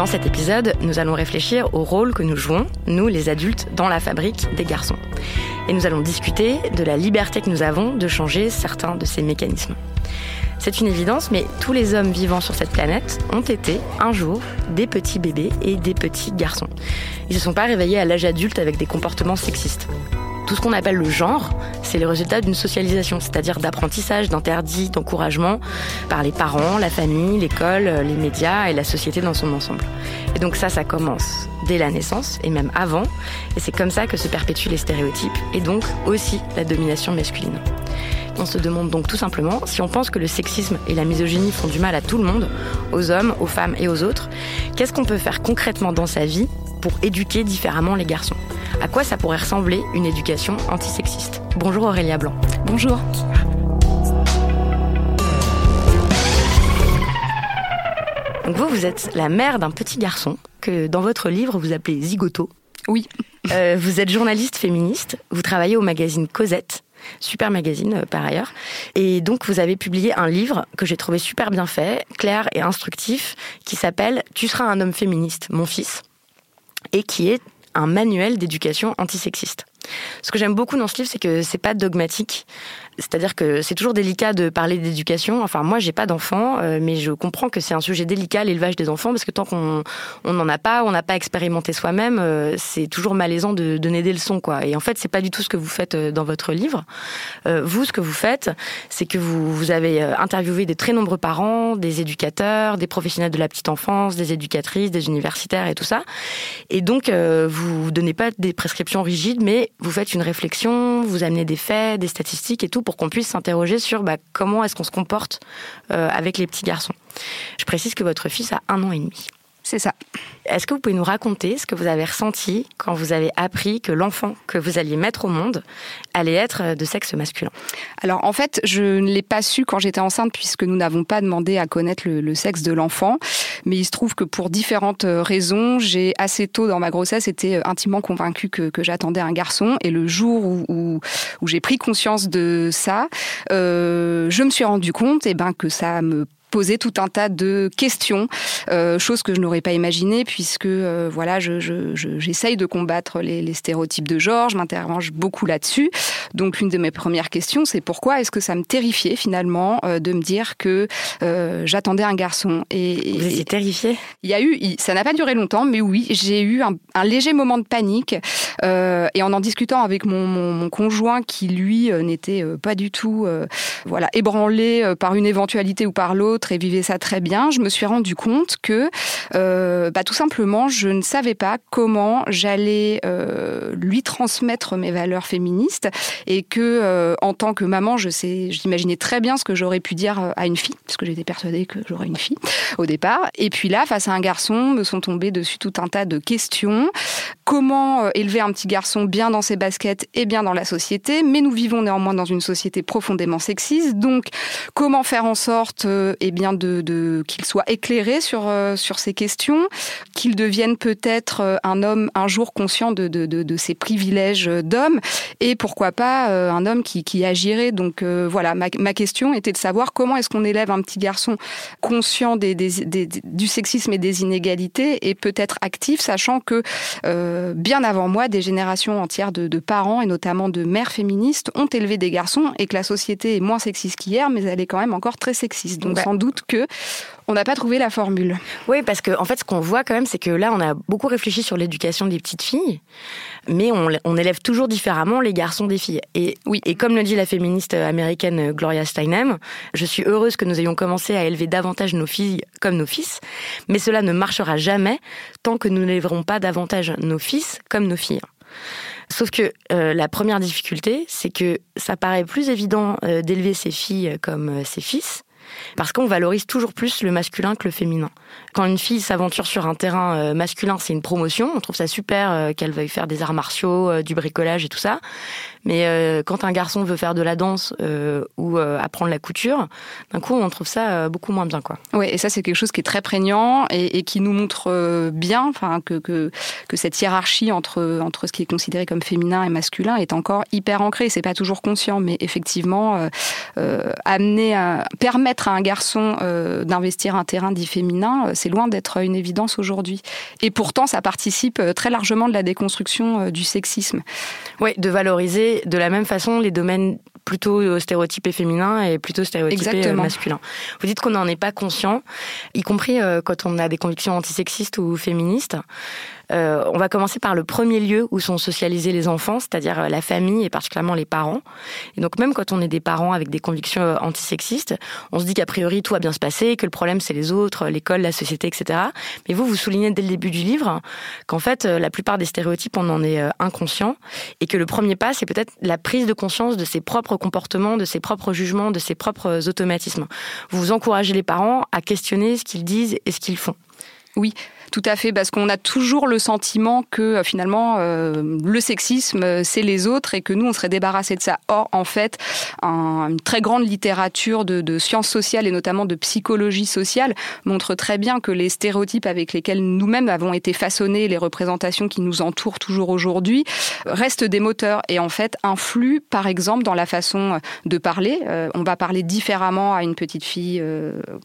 Dans cet épisode, nous allons réfléchir au rôle que nous jouons, nous les adultes, dans la fabrique des garçons. Et nous allons discuter de la liberté que nous avons de changer certains de ces mécanismes. C'est une évidence, mais tous les hommes vivant sur cette planète ont été, un jour, des petits bébés et des petits garçons. Ils ne se sont pas réveillés à l'âge adulte avec des comportements sexistes. Tout ce qu'on appelle le genre, c'est le résultat d'une socialisation, c'est-à-dire d'apprentissage, d'interdit, d'encouragement par les parents, la famille, l'école, les médias et la société dans son ensemble. Et donc ça, ça commence dès la naissance et même avant, et c'est comme ça que se perpétuent les stéréotypes et donc aussi la domination masculine. On se demande donc tout simplement si on pense que le sexisme et la misogynie font du mal à tout le monde, aux hommes, aux femmes et aux autres, qu'est-ce qu'on peut faire concrètement dans sa vie pour éduquer différemment les garçons À quoi ça pourrait ressembler une éducation antisexiste Bonjour Aurélia Blanc. Bonjour. Donc vous, vous êtes la mère d'un petit garçon que dans votre livre vous appelez Zigoto. Oui. Euh, vous êtes journaliste féministe, vous travaillez au magazine Cosette, super magazine euh, par ailleurs. Et donc vous avez publié un livre que j'ai trouvé super bien fait, clair et instructif, qui s'appelle Tu seras un homme féministe, mon fils, et qui est un manuel d'éducation antisexiste. Ce que j'aime beaucoup dans ce livre, c'est que c'est pas dogmatique. C'est-à-dire que c'est toujours délicat de parler d'éducation. Enfin, moi, j'ai pas d'enfants, euh, mais je comprends que c'est un sujet délicat, l'élevage des enfants, parce que tant qu'on on n'en a pas, on n'a pas expérimenté soi-même, euh, c'est toujours malaisant de donner des leçons, quoi. Et en fait, c'est pas du tout ce que vous faites euh, dans votre livre. Vous, ce que vous faites, c'est que vous, vous avez interviewé des très nombreux parents, des éducateurs, des professionnels de la petite enfance, des éducatrices, des universitaires et tout ça. Et donc, vous donnez pas des prescriptions rigides, mais vous faites une réflexion, vous amenez des faits, des statistiques et tout qu'on puisse s'interroger sur bah, comment est-ce qu'on se comporte euh, avec les petits garçons. Je précise que votre fils a un an et demi. C'est ça. Est-ce que vous pouvez nous raconter ce que vous avez ressenti quand vous avez appris que l'enfant que vous alliez mettre au monde allait être de sexe masculin? Alors en fait, je ne l'ai pas su quand j'étais enceinte puisque nous n'avons pas demandé à connaître le, le sexe de l'enfant. Mais il se trouve que pour différentes euh, raisons, j'ai assez tôt dans ma grossesse été euh, intimement convaincue que, que j'attendais un garçon. Et le jour où, où, où j'ai pris conscience de ça, euh, je me suis rendu compte eh ben, que ça me poser tout un tas de questions, euh, choses que je n'aurais pas imaginées puisque euh, voilà, je, je, je, j'essaye de combattre les, les, stéréotypes de genre, je m'interroge beaucoup là-dessus. Donc l'une de mes premières questions, c'est pourquoi est-ce que ça me terrifiait finalement euh, de me dire que euh, j'attendais un garçon et, et vous étiez terrifiée? Il y a eu, ça n'a pas duré longtemps, mais oui, j'ai eu un, un, léger moment de panique euh, et en en discutant avec mon, mon, mon conjoint qui lui n'était pas du tout voilà ébranlé par une éventualité ou par l'autre et vivait ça très bien, je me suis rendu compte que euh, bah, tout simplement, je ne savais pas comment j'allais euh, lui transmettre mes valeurs féministes et que euh, en tant que maman, je sais, j'imaginais très bien ce que j'aurais pu dire à une fille, parce que j'étais persuadée que j'aurais une fille au départ. Et puis là, face à un garçon, me sont tombées dessus tout un tas de questions. Comment élever un petit garçon bien dans ses baskets et bien dans la société Mais nous vivons néanmoins dans une société profondément sexiste, donc comment faire en sorte, eh bien, de, de qu'il soit éclairé sur sur ces questions, qu'il devienne peut-être euh, un homme un jour conscient de, de, ses privilèges d'homme, et pourquoi pas euh, un homme qui, agirait. Donc euh, voilà, ma, question était de savoir comment est-ce qu'on élève un petit garçon conscient des, du sexisme et des inégalités, et peut-être actif, sachant que bien avant moi, des générations entières de, parents, et notamment de mères féministes, ont élevé des garçons, et que la société est moins sexiste qu'hier, mais elle est quand même encore très sexiste. Donc bah sans doute que on n'a pas trouvé la formule. Oui, parce que en fait, ce qu'on voit quand même, c'est que là, on a beaucoup réfléchi sur l'éducation des petites filles, mais on, élève toujours différemment les garçons des filles. Et oui, et comme le dit la féministe américaine Gloria Steinem, je suis heureuse que nous ayons commencé à élever davantage nos filles comme nos fils, mais cela ne marchera jamais tant que nous n'élèverons pas davantage nos fils comme nos filles. Sauf que euh, la première difficulté, c'est que ça paraît plus évident euh, d'élever ses filles comme euh, ses fils, parce qu'on valorise toujours plus le masculin que le féminin. Quand une fille s'aventure sur un terrain euh, masculin, c'est une promotion. On trouve ça super euh, qu'elle veuille faire des arts martiaux, euh, du bricolage et tout ça. Mais quand un garçon veut faire de la danse ou apprendre la couture, d'un coup, on trouve ça beaucoup moins bien, quoi. Oui, et ça, c'est quelque chose qui est très prégnant et, qui nous montre bien, que, cette hiérarchie entre entre ce qui est considéré comme féminin et masculin est encore hyper ancrée. C'est pas toujours conscient, mais effectivement, amener à permettre à un garçon d'investir un terrain dit féminin euh, c'est loin d'être une évidence aujourd'hui. Et pourtant, ça participe euh, très largement de la déconstruction euh, du sexisme. Oui, de valoriser de la même façon les domaines plutôt stéréotypés féminins et plutôt stéréotypés masculins. Vous dites qu'on n'en est pas conscient, y compris quand on a des convictions antisexistes ou féministes. Euh, on va commencer par le premier lieu où sont socialisés les enfants, c'est-à-dire euh, la famille et particulièrement les parents. Et donc même quand on est des parents avec des convictions euh, antisexistes, on se dit qu'a priori tout va bien se passer, que le problème c'est les autres, l'école, la société, etc. Mais vous, vous soulignez dès le début du livre qu'en fait la plupart des stéréotypes on en est inconscient et que le premier pas c'est peut-être la prise de conscience de ses propres comportements, de ses propres jugements, de ses propres automatismes. Vous encouragez les parents à questionner ce qu'ils disent et ce qu'ils font. Oui, tout à fait, parce qu'on a toujours le sentiment que euh, finalement euh, le sexisme euh, c'est les autres et que nous on serait débarrassé de ça. Or en fait, une très grande littérature de, sciences sociales et notamment de psychologie sociale montre très bien que les stéréotypes avec lesquels nous-mêmes avons été façonnés, les représentations qui nous entourent toujours aujourd'hui, restent des moteurs et en fait influent par exemple dans la façon de parler. on va parler différemment à une petite fille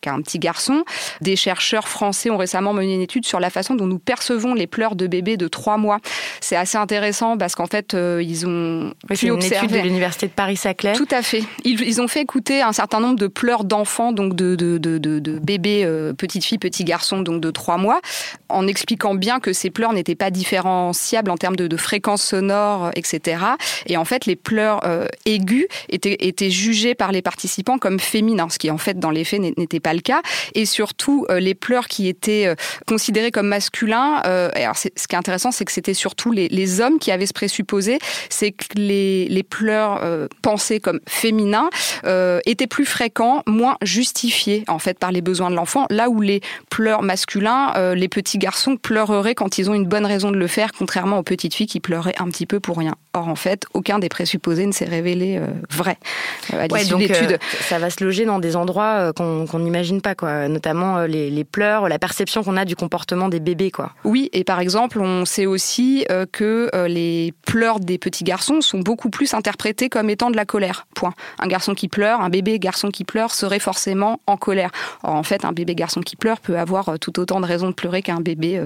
qu'à un petit garçon. Des chercheurs français ont récemment mené une étude sur sur la façon dont nous percevons les pleurs de bébés de trois mois. C'est assez intéressant parce qu'en fait, euh, ils ont oui, pu une étude de l'université de Paris-Saclay. Tout à fait. Ils, ont fait écouter un certain nombre de pleurs d'enfants, donc de, de, de, de bébés, euh, petites filles, petits garçons, donc de trois mois, en expliquant bien que ces pleurs n'étaient pas différenciables en termes de, fréquences sonores, etc. Et en fait, les pleurs euh, aigus étaient, étaient jugés par les participants comme féminins, ce qui en fait dans les faits n'était pas le cas. Et surtout, les pleurs qui étaient considérés comme masculin. Euh, alors, ce qui est intéressant, c'est que c'était surtout les, hommes qui avaient ce présupposé, c'est que les, pleurs euh, pensés comme féminins euh, étaient plus fréquents, moins justifiés en fait par les besoins de l'enfant, là où les pleurs masculins, les petits garçons pleureraient quand ils ont une bonne raison de le faire, contrairement aux petites filles qui pleuraient un petit peu pour rien. Or, en fait, aucun des présupposés ne s'est révélé vrai à l'issue d'études. ça va se loger dans des endroits qu'on n'imagine pas, quoi. Notamment les, les pleurs, la perception qu'on a du comportement des bébés, quoi. Oui, et par exemple, on sait aussi euh, que euh, les pleurs des petits garçons sont beaucoup plus interprétés comme étant de la colère. Point. Un garçon qui pleure, un bébé garçon qui pleure serait forcément en colère. Or, en fait, un bébé garçon qui pleure peut avoir euh, tout autant de raisons de pleurer qu'un bébé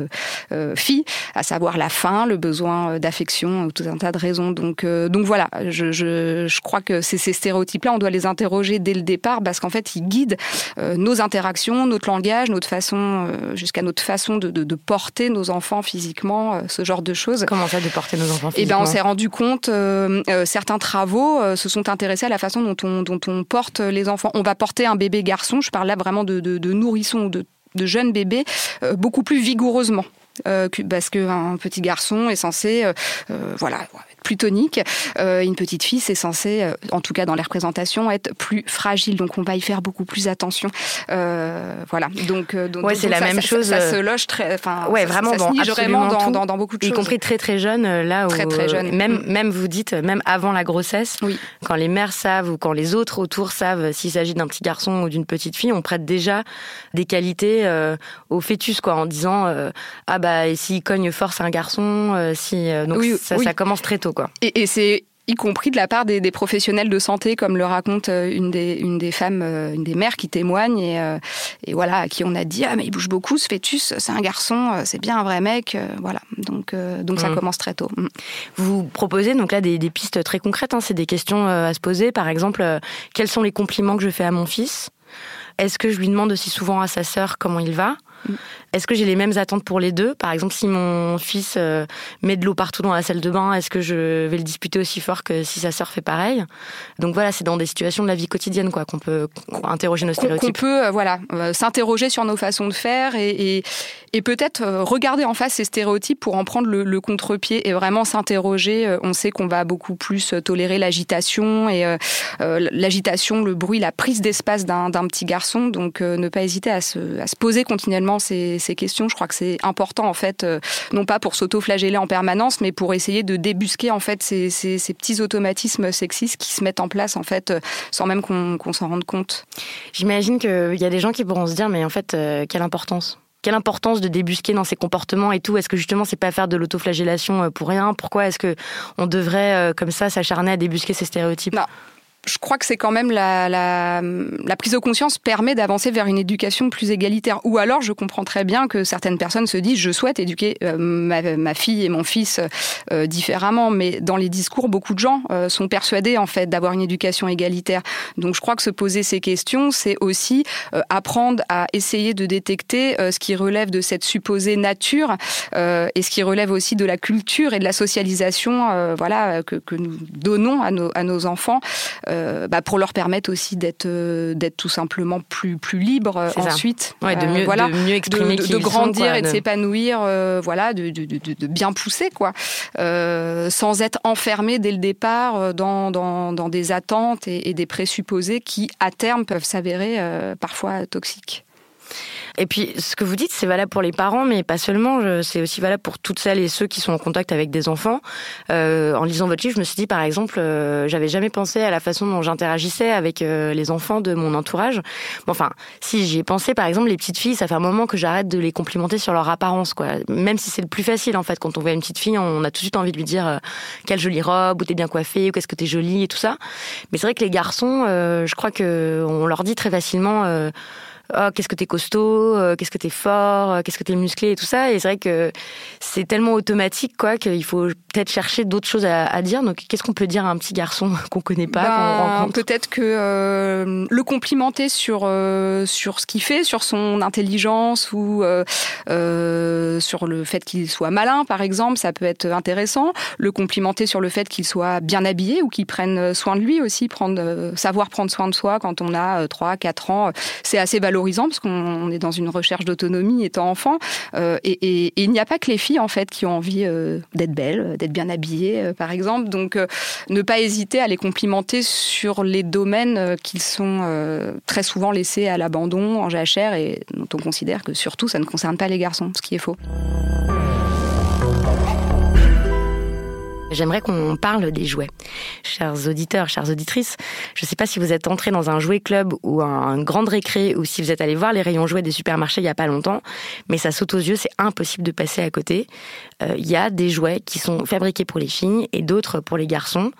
fille, à savoir la faim, le besoin d'affection, tout un tas de raisons raison. Donc, donc voilà, je, je, je crois que ces, ces stéréotypes-là, on doit les interroger dès le départ parce qu'en fait, ils guident nos interactions, notre langage, notre façon, jusqu'à notre façon de, de, de, porter nos enfants physiquement, ce genre de choses. Comment ça, de porter nos enfants physiquement Eh ben, on s'est rendu compte, certains travaux se sont intéressés à la façon dont on, dont on porte les enfants. On va porter un bébé garçon, je parle là vraiment de, de, de nourrisson ou de de jeunes bébés euh, beaucoup plus vigoureusement. Euh, parce qu'un petit garçon est censé, euh, euh, voilà, plus tonique. Euh, une petite fille, c'est censé, en tout cas dans les représentations, être plus fragile. Donc on va y faire beaucoup plus attention. Voilà. Donc, donc ouais, c'est la ça, même ça, chose. Ça, ça, se loge très, enfin, ouais, vraiment, ça bon, se vraiment dans, dans, dans, beaucoup de y choses. compris très très jeune, là où très, très jeune. même mm. même vous dites même avant la grossesse, oui. quand les mères savent ou quand les autres autour savent s'il s'agit d'un petit garçon ou d'une petite fille, on prête déjà des qualités au fœtus quoi, en disant ah bah et s'il cogne fort c'est un garçon, euh, si donc oui, ça, oui. ça commence très tôt quoi. Et, et c'est y compris de la part des, des, professionnels de santé, comme le raconte euh, une des, une des femmes, euh, une des mères qui témoigne, et, euh, et, voilà, à qui on a dit ah mais il bouge beaucoup, ce fœtus, c'est un garçon, c'est bien un vrai mec, voilà. Donc donc mmh. ça commence très tôt. Mmh. Vous proposez donc là des, des pistes très concrètes, hein, c'est des questions à se poser, par exemple, quels sont les compliments que je fais à mon fils? Est-ce que je lui demande aussi souvent à sa sœur comment il va? Mmh. Est-ce que j'ai les mêmes attentes pour les deux? Par exemple, si mon fils euh, met de l'eau partout dans la salle de bain, est-ce que je vais le disputer aussi fort que si sa sœur fait pareil? Donc voilà, c'est dans des situations de la vie quotidienne quoi qu'on peut interroger nos stéréotypes. Qu'on peut euh, voilà euh, s'interroger sur nos façons de faire et, et, et peut-être regarder en face ces stéréotypes pour en prendre le, le contre-pied et vraiment s'interroger. On sait qu'on va beaucoup plus tolérer l'agitation et l'agitation, le bruit, la prise d'espace d'un petit garçon. Donc ne pas hésiter à se, à se poser continuellement ces ces questions. Je crois que c'est important en fait, euh, non pas pour s'auto-flageller en permanence, mais pour essayer de débusquer en fait ces, ces, ces, petits automatismes sexistes qui se mettent en place en fait euh, sans même qu'on qu s'en rende compte. J'imagine qu'il y a des gens qui pourront se dire mais en fait euh, quelle importance? Quelle importance de débusquer dans ces comportements et tout? Est-ce que justement c'est pas faire de l'autoflagellation pour rien? Pourquoi est-ce que on devrait comme ça s'acharner à débusquer ces stéréotypes? Non je crois que c'est quand même la, la, la, prise de conscience permet d'avancer vers une éducation plus égalitaire. Ou alors, je comprends très bien que certaines personnes se disent je souhaite éduquer euh, ma, fille et mon fils euh, différemment, mais dans les discours, beaucoup de gens euh, sont persuadés en fait d'avoir une éducation égalitaire. Donc, je crois que se poser ces questions, c'est aussi euh, apprendre à essayer de détecter euh, ce qui relève de cette supposée nature et ce qui relève aussi de la culture et de la socialisation, voilà, que, que, nous donnons à nos, à nos enfants. Euh, bah pour leur permettre aussi d'être euh, d'être tout simplement plus plus libres euh, ensuite. Ouais, de mieux, voilà. de mieux exprimer de, de, de grandir sont, quoi, et de, s'épanouir voilà de, de, bien pousser quoi. Sans être enfermé dès le départ dans, dans, dans des attentes et, et, des présupposés qui à terme peuvent s'avérer parfois toxiques et puis, ce que vous dites, c'est valable pour les parents, mais pas seulement. C'est aussi valable pour toutes celles et ceux qui sont en contact avec des enfants. Euh, en lisant votre livre, je me suis dit, par exemple, euh, j'avais jamais pensé à la façon dont j'interagissais avec euh, les enfants de mon entourage. Bon, enfin, si j'y ai pensé, par exemple, les petites filles, ça fait un moment que j'arrête de les complimenter sur leur apparence, quoi. Même si c'est le plus facile, en fait, quand on voit une petite fille, on a tout de suite envie de lui dire euh, quelle jolie robe, ou t'es bien coiffée, ou qu'est-ce que t'es jolie, et tout ça. Mais c'est vrai que les garçons, euh, je crois que on leur dit très facilement oh, qu'est-ce que t'es costaud, euh, qu'est-ce que t'es fort, euh, qu'est-ce que t'es musclé et tout ça. Et c'est vrai que c'est tellement automatique quoi qu'il faut peut-être chercher d'autres choses à, à, dire. Donc qu'est-ce qu'on peut dire à un petit garçon qu'on connaît pas, ben, qu'on rencontre? Peut-être que euh, le complimenter sur euh, sur ce qu'il fait, sur son intelligence ou euh, sur le fait qu'il soit malin par exemple, ça peut être intéressant. Le complimenter sur le fait qu'il soit bien habillé ou qu'il prenne soin de lui aussi, prendre savoir prendre soin de soi quand on a 3 4 ans, c'est assez valorisant parce qu'on est dans une recherche d'autonomie étant enfant euh, et, il n'y a pas que les filles en fait qui ont envie euh, d'être belles, d'être bien habillées euh, par exemple. Donc ne pas hésiter à les complimenter sur les domaines qui sont très souvent laissés à l'abandon, en jachère et dont on considère que surtout ça ne concerne pas les garçons, ce qui est faux. J'aimerais qu'on parle des jouets. Chers auditeurs, chères auditrices, je ne sais pas si vous êtes entrés dans un jouet club ou un grand récré ou si vous êtes allé voir les rayons jouets des supermarchés il n'y a pas longtemps, mais ça saute aux yeux, c'est impossible de passer à côté. Il euh, y a des jouets qui sont fabriqués pour les filles et d'autres pour les garçons.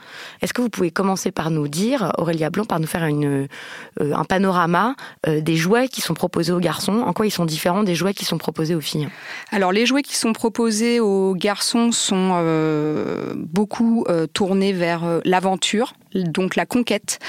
Est-ce que vous pouvez commencer par nous dire, Aurélia Blanc, par nous faire une, euh, un panorama euh, des jouets qui sont proposés aux garçons? En quoi ils sont différents des jouets qui sont proposés aux filles? Alors les jouets qui sont proposés aux garçons sont beaucoup tournés vers l'aventure, donc la conquête.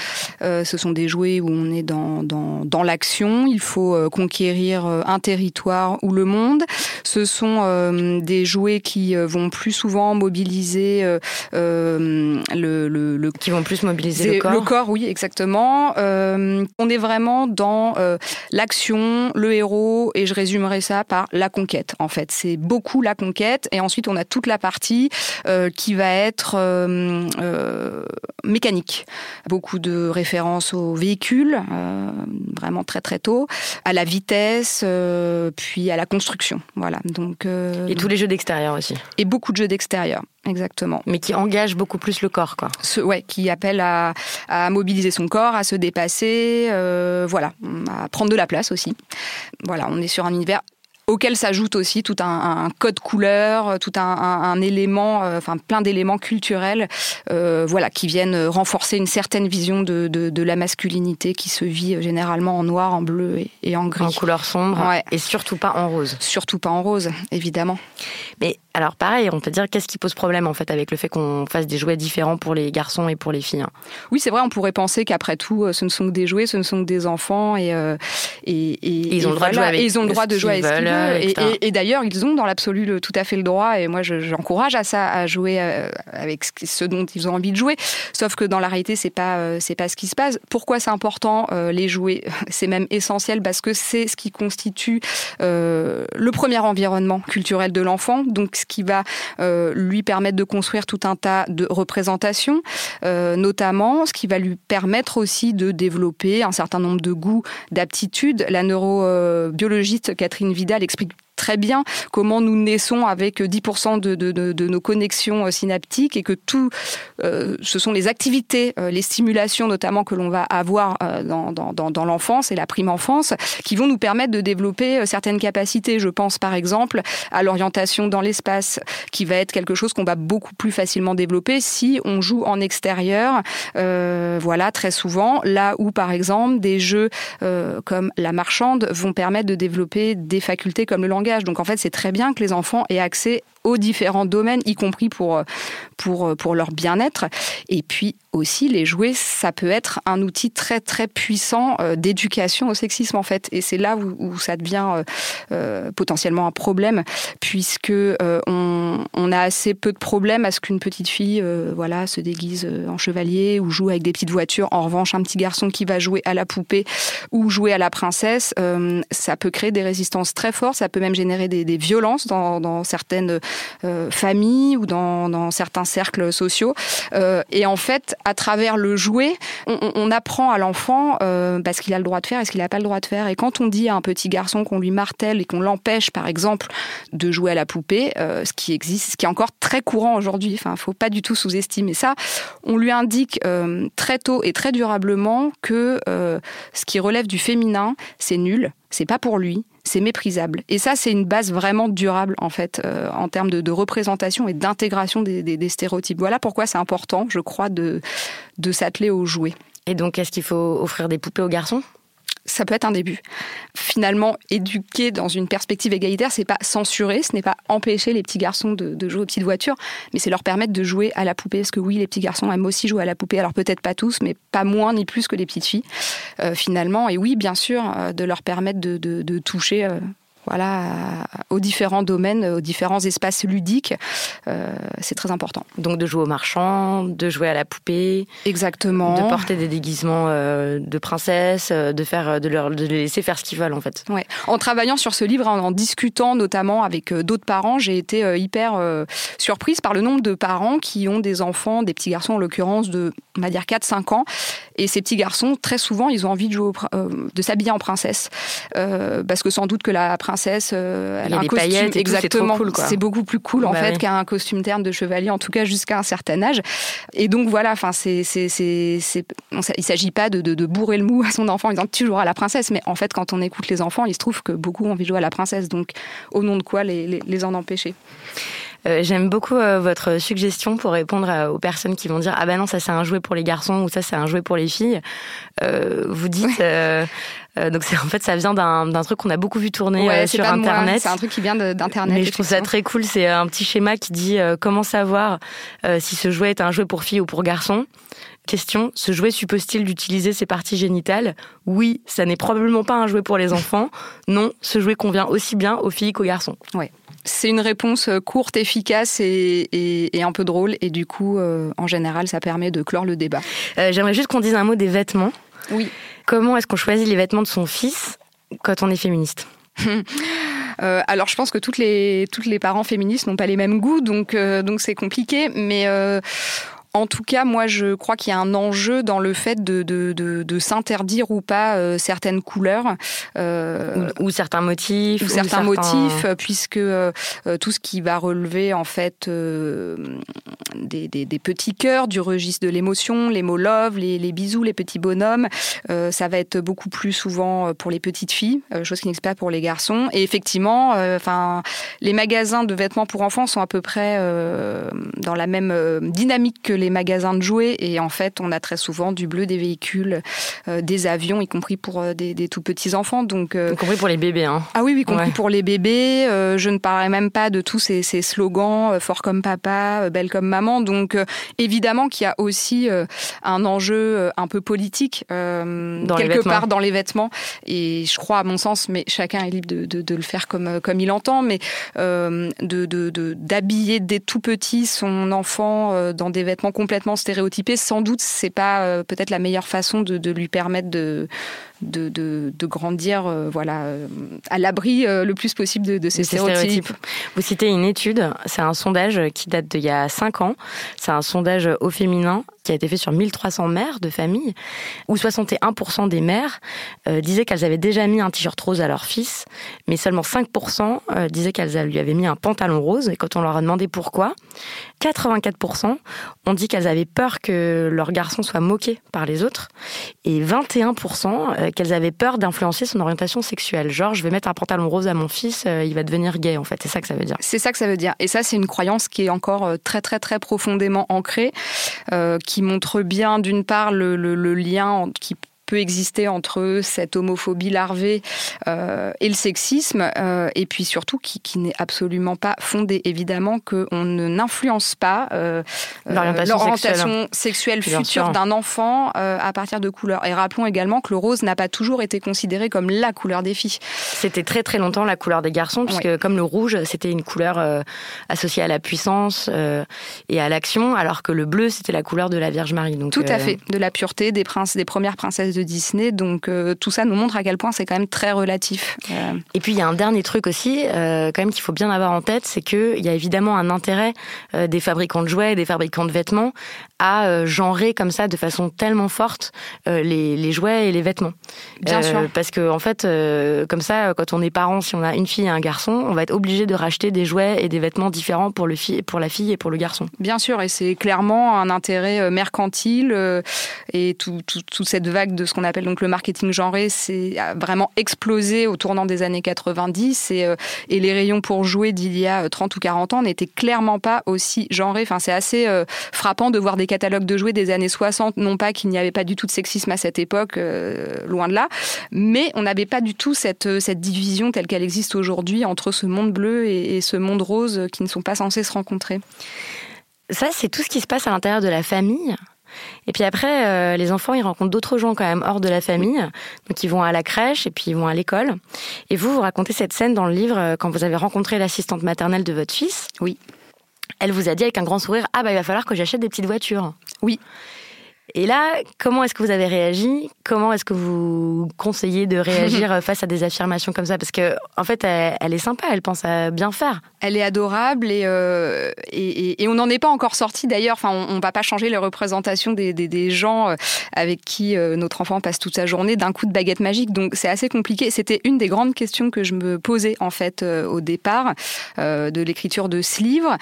ce sont des jouets où on est dans, dans, dans l'action, il faut conquérir un territoire ou le monde. Ce sont des jouets qui vont plus souvent mobiliser le, le, le, Qui vont plus mobiliser le corps. Le corps, oui, exactement. on est vraiment dans l'action, le héros, et je résumerai ça par la conquête, en fait. C'est beaucoup la conquête, et ensuite on a toute la partie euh, qui va être euh, euh, mécanique. Beaucoup de références aux véhicules, vraiment très très tôt, à la vitesse, puis à la construction. Voilà. Donc, et tous les jeux d'extérieur aussi. Et beaucoup de jeux d'extérieur. Exactement. Mais qui engage beaucoup plus le corps, quoi. Ce, ouais, qui appelle à, à, mobiliser son corps, à se dépasser, euh, voilà, à prendre de la place aussi. Voilà, on est sur un univers auquel s'ajoute aussi tout un, code couleur, tout un, élément, euh, enfin plein d'éléments culturels, euh, voilà, qui viennent renforcer une certaine vision de, de, la masculinité qui se vit généralement en noir, en bleu et, en gris. En couleur sombre, ouais. et surtout pas en rose. Surtout pas en rose, évidemment. Mais alors pareil, on peut dire qu'est-ce qui pose problème en fait avec le fait qu'on fasse des jouets différents pour les garçons et pour les filles. Hein? Oui, c'est vrai, on pourrait penser qu'après tout, euh, ce ne sont que des jouets, ce ne sont que des enfants et, et, ils ont le droit de jouer avec ils ont le droit de jouer avec ce qu'ils veulent et, d'ailleurs, ils ont dans l'absolu tout à fait le droit, et moi j'encourage à ça, à jouer euh, avec ce dont ils ont envie de jouer. Sauf que dans la réalité, c'est pas euh, c'est pas ce qui se passe. Pourquoi c'est important euh, les jouer C'est même essentiel parce que c'est ce qui constitue le premier environnement culturel de l'enfant, donc ce qui va lui permettre de construire tout un tas de représentations, notamment ce qui va lui permettre aussi de développer un certain nombre de goûts, d'aptitudes. La neurobiologiste Catherine Vidal explique très bien comment nous naissons avec 10% de, nos connexions euh, synaptiques et que tout, euh, ce sont les activités, euh, les stimulations notamment que l'on va avoir dans l'enfance et la prime enfance qui vont nous permettre de développer certaines capacités. Je pense par exemple à l'orientation dans l'espace qui va être quelque chose qu'on va beaucoup plus facilement développer si on joue en extérieur. voilà, très souvent, là où par exemple des jeux comme la marchande vont permettre de développer des facultés comme le langage donc en fait, c'est très bien que les enfants aient accès aux différents domaines, y compris pour, pour, pour leur bien-être. Et puis aussi, les jouets, ça peut être un outil très très puissant euh, d'éducation au sexisme en fait. Et c'est là où, ça devient euh, euh, potentiellement un problème, puisque on, a assez peu de problèmes à ce qu'une petite fille voilà, se déguise en chevalier ou joue avec des petites voitures. En revanche, un petit garçon qui va jouer à la poupée ou jouer à la princesse, ça peut créer des résistances très fortes, ça peut même générer des, violences dans, certaines euh, famille ou dans, dans, certains cercles sociaux. Euh, et en fait, à travers le jouet, on, apprend à l'enfant euh, ce qu'il a le droit de faire et ce qu'il n'a pas le droit de faire. Et quand on dit à un petit garçon qu'on lui martèle et qu'on l'empêche, par exemple, de jouer à la poupée, euh, ce qui existe, ce qui est encore très courant aujourd'hui, enfin, faut pas du tout sous-estimer ça, on lui indique très tôt et très durablement que ce qui relève du féminin, c'est nul, c'est pas pour lui, c'est méprisable. Et ça, c'est une base vraiment durable, en fait, euh, en termes de, représentation et d'intégration des, stéréotypes. Voilà pourquoi c'est important, je crois, de, de s'atteler aux jouets. Et donc, est-ce qu'il faut offrir des poupées aux garçons? Ça peut être un début. Finalement, éduquer dans une perspective égalitaire, c'est pas censurer, ce n'est pas empêcher les petits garçons de, jouer aux petites voitures, mais c'est leur permettre de jouer à la poupée. Parce que oui, les petits garçons aiment aussi jouer à la poupée, alors peut-être pas tous, mais pas moins ni plus que les petites filles, euh, finalement. Et oui, bien sûr, euh, de leur permettre de, toucher euh, voilà, aux différents domaines, aux différents espaces ludiques. Euh, c'est très important. Donc de jouer au marchand, de jouer à la poupée. Exactement. De porter des déguisements euh, de princesse, euh, de, faire, de, leur, de les laisser faire ce qu'ils veulent en fait. Ouais. En travaillant sur ce livre, en, discutant notamment avec d'autres parents, j'ai été hyper surprise par le nombre de parents qui ont des enfants, des petits garçons en l'occurrence de, on va dire 4-5 ans. Et ces petits garçons, très souvent, ils ont envie de, jouer de s'habiller en princesse. parce que sans doute que la princesse princesse, euh, elle a, un costume exactement. C'est beaucoup plus cool en bah fait qu'un costume terne de chevalier, en tout cas jusqu'à un certain âge. Et donc voilà, enfin c'est c'est c'est il s'agit pas de, de, bourrer le mou à son enfant en disant tu joueras à la princesse, mais en fait quand on écoute les enfants, il se trouve que beaucoup ont envie de jouer à la princesse. Donc au nom de quoi les, les, les en empêcher? J'aime beaucoup votre suggestion pour répondre aux personnes qui vont dire ah ben non ça c'est un jouet pour les garçons ou ça c'est un jouet pour les filles. vous dites donc c'est en fait ça vient d'un truc qu'on a beaucoup vu tourner sur internet. C'est un truc qui vient d'internet. Mais je trouve ça très cool. C'est un petit schéma qui dit comment savoir si ce jouet est un jouet pour filles ou pour garçons. Question, ce jouet suppose-t-il d'utiliser ses parties génitales? Oui, ça n'est probablement pas un jouet pour les enfants. Non, ce jouet convient aussi bien aux filles qu'aux garçons. Ouais. C'est une réponse euh, courte, efficace et, un peu drôle. Et du coup, euh, en général, ça permet de clore le débat. Euh, j'aimerais juste qu'on dise un mot des vêtements. Oui. Comment est-ce qu'on choisit les vêtements de son fils quand on est féministe alors je pense que toutes les parents féministes n'ont pas les mêmes goûts, donc donc c'est compliqué. Mais en tout cas, moi, je crois qu'il y a un enjeu dans le fait de, de, de, s'interdire ou pas euh, certaines couleurs. Euh, ou, certains motifs. Ou, certains, motifs, puisque euh, tout ce qui va relever, en fait, des, des, des, petits cœurs, du registre de l'émotion, les mots love, les, les, bisous, les petits bonhommes, ça va être beaucoup plus souvent pour les petites filles, chose qui n'existe pas pour les garçons. Et effectivement, enfin, les magasins de vêtements pour enfants sont à peu près dans la même dynamique que les magasins de jouets et en fait on a très souvent du bleu des véhicules, euh, des avions, y compris pour euh, des, tout petits enfants. Donc, euh, y compris pour les bébés. Hein. Ah oui, y compris pour les bébés. je ne parlerai même pas de tous ces, slogans fort comme papa, belle comme maman. Donc évidemment qu'il y a aussi un enjeu un peu politique quelque part dans les vêtements. Et je crois à mon sens, mais chacun est libre de, de, le faire comme, comme il entend, mais de d'habiller dès tout petit son enfant dans des vêtements complètement stéréotypé, sans doute c'est pas euh, peut-être la meilleure façon de, lui permettre de, de, grandir euh, voilà, euh, à l'abri le plus possible de, ces, stéréotypes. Vous citez une étude, c'est un sondage qui date d'il y a 5 ans, c'est un sondage au féminin qui a été fait sur 1300 mères de famille, où 61% des mères disaient qu'elles avaient déjà mis un t-shirt rose à leur fils, mais seulement 5% disaient qu'elles lui avaient mis un pantalon rose. Et quand on leur a demandé pourquoi, 84% ont dit qu'elles avaient peur que leur garçon soit moqué par les autres et 21% euh, qu'elles avaient peur d'influencer son orientation sexuelle. Genre, je vais mettre un pantalon rose à mon fils, euh, il va devenir gay en fait. C'est ça que ça veut dire. C'est ça que ça veut dire. Et ça, c'est une croyance qui est encore euh, très très très profondément ancrée, qui montre bien d'une part le, le lien qui peut exister entre cette homophobie larvée euh, et le sexisme, euh, et puis surtout qui, qui n'est absolument pas fondé, évidemment, qu'on n'influence pas euh, l'orientation sexuelle, future d'un enfant à partir de couleurs. Et rappelons également que le rose n'a pas toujours été considéré comme la couleur des filles. C'était très très longtemps la couleur des garçons, puisque comme le rouge, c'était une couleur associée à la puissance et à l'action, alors que le bleu, c'était la couleur de la Vierge Marie. Donc, Tout à fait, de la pureté, des, princes, des premières princesses de Disney. Donc euh, tout ça nous montre à quel point c'est quand même très relatif. Euh, Et puis il y a un dernier truc aussi, euh, quand même qu'il faut bien avoir en tête, c'est qu'il y a évidemment un intérêt des fabricants de jouets, des fabricants de vêtements à genrer comme ça de façon tellement forte les, jouets et les vêtements. Bien sûr. Parce que en fait, comme ça, quand on est parent, si on a une fille et un garçon, on va être obligé de racheter des jouets et des vêtements différents pour, le pour la fille et pour le garçon. Bien sûr, et c'est clairement un intérêt mercantile et toute cette vague de ce qu'on appelle donc le marketing genré, c'est vraiment explosé au tournant des années 90 et, euh, et les rayons pour jouer d'il y a 30 euh, ou 40 ans n'étaient clairement pas aussi genrés. Enfin, c'est assez euh, frappant de voir des catalogues de jouets des années 60, non pas qu'il n'y avait pas du tout de sexisme à cette époque, loin de là, mais on n'avait pas du tout cette, cette division telle qu'elle existe aujourd'hui entre ce monde bleu et ce monde rose qui ne sont pas censés se rencontrer. Ça, c'est tout ce qui se passe à l'intérieur de la famille? Et puis après, euh, les enfants, ils rencontrent d'autres gens quand même hors de la famille. Donc ils vont à la crèche et puis ils vont à l'école. Et vous, vous racontez cette scène dans le livre euh, quand vous avez rencontré l'assistante maternelle de votre fils. Oui. Elle vous a dit avec un grand sourire, ah bah il va falloir que j'achète des petites voitures. Oui. Et là, comment est-ce que vous avez réagi? Comment est-ce que vous conseillez de réagir face à des affirmations comme ça? Parce que en fait, elle, est sympa, elle pense à bien faire. Elle est adorable et, euh, et, on n'en est pas encore sorti d'ailleurs. Enfin, on, ne va pas changer les représentations des, des, gens euh, avec qui euh, notre enfant passe toute sa journée d'un coup de baguette magique. Donc c'est assez compliqué. C'était une des grandes questions que je me posais en fait au départ de l'écriture de ce livre.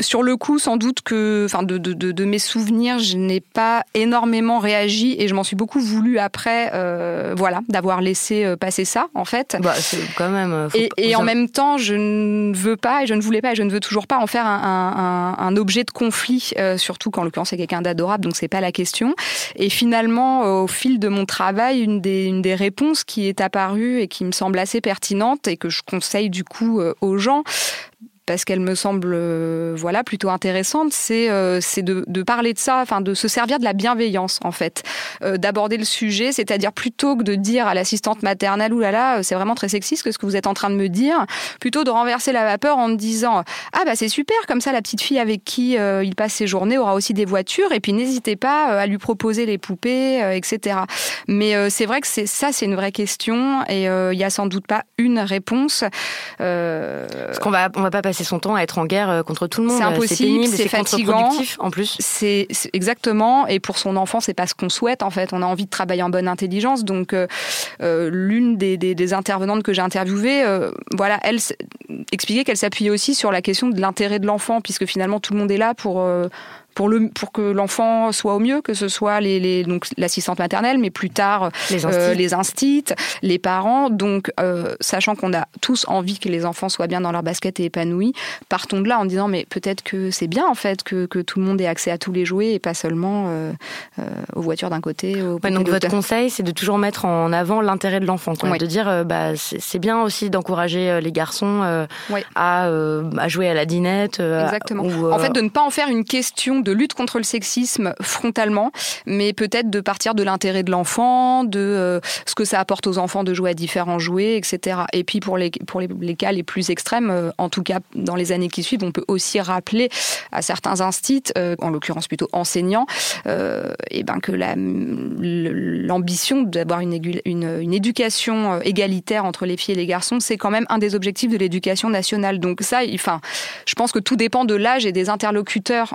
sur le coup, sans doute que, enfin, de, de, de mes souvenirs, je n'ai pas énormément réagi et je m'en suis beaucoup voulu après, euh, voilà, d'avoir laissé euh, passer ça, en fait. Bah, quand même. euh, faut Et, pas- et vous en même temps, je ne veux pas et je ne voulais pas et je ne veux toujours pas en faire un, un- un- un objet de conflit, euh, surtout quand en l'occurrence c'est quelqu'un d'adorable, donc c'est pas la question. Et finalement, au fil de mon travail, une des, une des réponses qui est apparue et qui me semble assez pertinente et que je conseille du coup aux gens, parce qu'elle me semble euh, voilà plutôt intéressante, c'est euh, de, parler de ça, enfin de se servir de la bienveillance en fait, euh, d'aborder le sujet, c'est-à-dire plutôt que de dire à l'assistante maternelle oulala c'est vraiment très sexiste ce que vous êtes en train de me dire, plutôt de renverser la vapeur en me disant ah bah c'est super comme ça la petite fille avec qui il passe ses journées aura aussi des voitures et puis n'hésitez pas à lui proposer les poupées etc. Mais c'est vrai que ça c'est une vraie question et il y a sans doute pas une réponse. Parce qu'on va, on va pas passer son temps à être en guerre euh, contre tout le monde. C'est impossible, c'est fatigant. en plus. C'est exactement, et pour son enfant, c'est pas ce qu'on souhaite en fait. On a envie de travailler en bonne intelligence. Donc, euh, euh, l'une des, des- des intervenantes que j'ai interviewées, euh, voilà, elle expliquait qu'elle s'appuyait aussi sur la question de l'intérêt de l'enfant, puisque finalement tout le monde est là pour. euh, pour, le, pour que l'enfant soit au mieux, que ce soit les, les- donc l'assistante maternelle, mais plus tard Les euh, les instits, les parents. Donc, euh, sachant qu'on a tous envie que les enfants soient bien dans leur basket et épanouis, partons de là en disant mais peut-être que c'est bien en fait que, que tout le monde ait accès à tous les jouets et pas seulement euh, euh, aux voitures d'un côté. Aux Ouais, poupées donc votre conseil, c'est de toujours mettre en avant l'intérêt de l'enfant, de dire bah c'est bien aussi d'encourager les garçons à, à jouer à la dinette. Exactement. ou, En fait, de ne pas en faire une question de lutte contre le sexisme frontalement, mais peut-être de partir de l'intérêt de l'enfant, de euh, ce que ça apporte aux enfants de jouer à différents jouets, etc. Et puis pour les, pour les, cas les plus extrêmes, euh, en tout cas dans les années qui suivent, on peut aussi rappeler à certains instits, euh, en l'occurrence plutôt enseignants, et ben que la- l'ambition d'avoir une, éducation égalitaire entre les filles et les garçons, c'est quand même un des objectifs de l'éducation nationale. Donc ça, enfin, je pense que tout dépend de l'âge et des interlocuteurs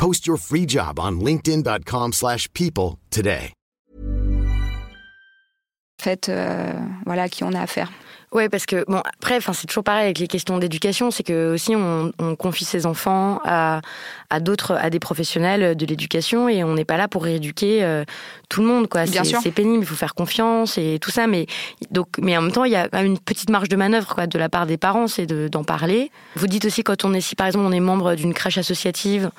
Post your free job on linkedin.com/people slash people today. fait, euh, voilà, à qui on a affaire. Ouais, parce que bon après, enfin c'est toujours pareil avec les questions d'éducation, c'est que aussi on, on confie ses enfants à à d'autres, à des professionnels de l'éducation et on n'est pas là pour rééduquer euh, tout le monde quoi. Bien C'est- sûr. C'est pénible, il faut faire confiance et tout ça, mais donc mais en même temps il y a quand même une petite marge de manœuvre quoi de la part des parents, c'est de- d'en parler. Vous dites aussi quand on est si par exemple on est membre d'une crèche associative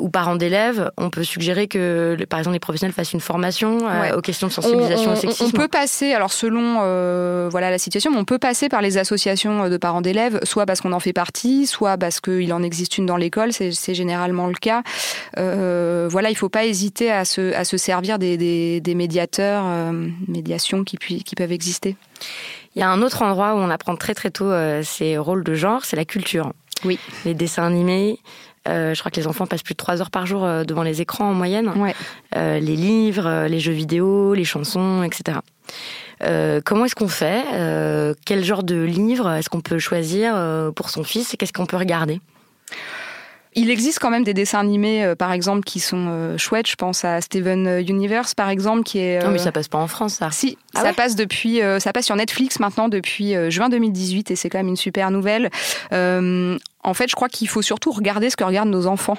ou parent d'élèves, on peut suggérer que par exemple les professionnels fassent une formation euh, aux questions de sensibilisation on, au on- sexisme. on peut passer, alors selon euh, voilà la situation, mais on peut passer par les associations de parents d'élèves, soit parce qu'on en fait partie, soit parce qu'il en existe une dans l'école, c'est généralement le cas. Euh, voilà, il faut pas hésiter à se, à se servir des, des, des médiateurs, euh, médiations qui, qui peuvent exister. Il y a un autre endroit où on apprend très très tôt euh, ces rôles de genre, c'est la culture. Oui. Les dessins animés. Euh, je crois que les enfants passent plus de trois heures par jour euh, devant les écrans en moyenne. Ouais. Euh, les livres, les jeux vidéo, les chansons, etc. Euh, comment est-ce qu'on fait Euh, Quel genre de livre est-ce qu'on peut choisir pour son fils et qu'est-ce qu'on peut regarder? Il existe quand même des dessins animés, euh, par exemple, qui sont euh, chouettes. Je pense à Steven Universe, par exemple, qui est. Non, mais ça passe pas en France, ça. Si, Ah ça ouais? passe depuis, ça passe sur Netflix maintenant depuis juin 2018 et c'est quand même une super nouvelle. Euh, en fait, je crois qu'il faut surtout regarder ce que regardent nos enfants.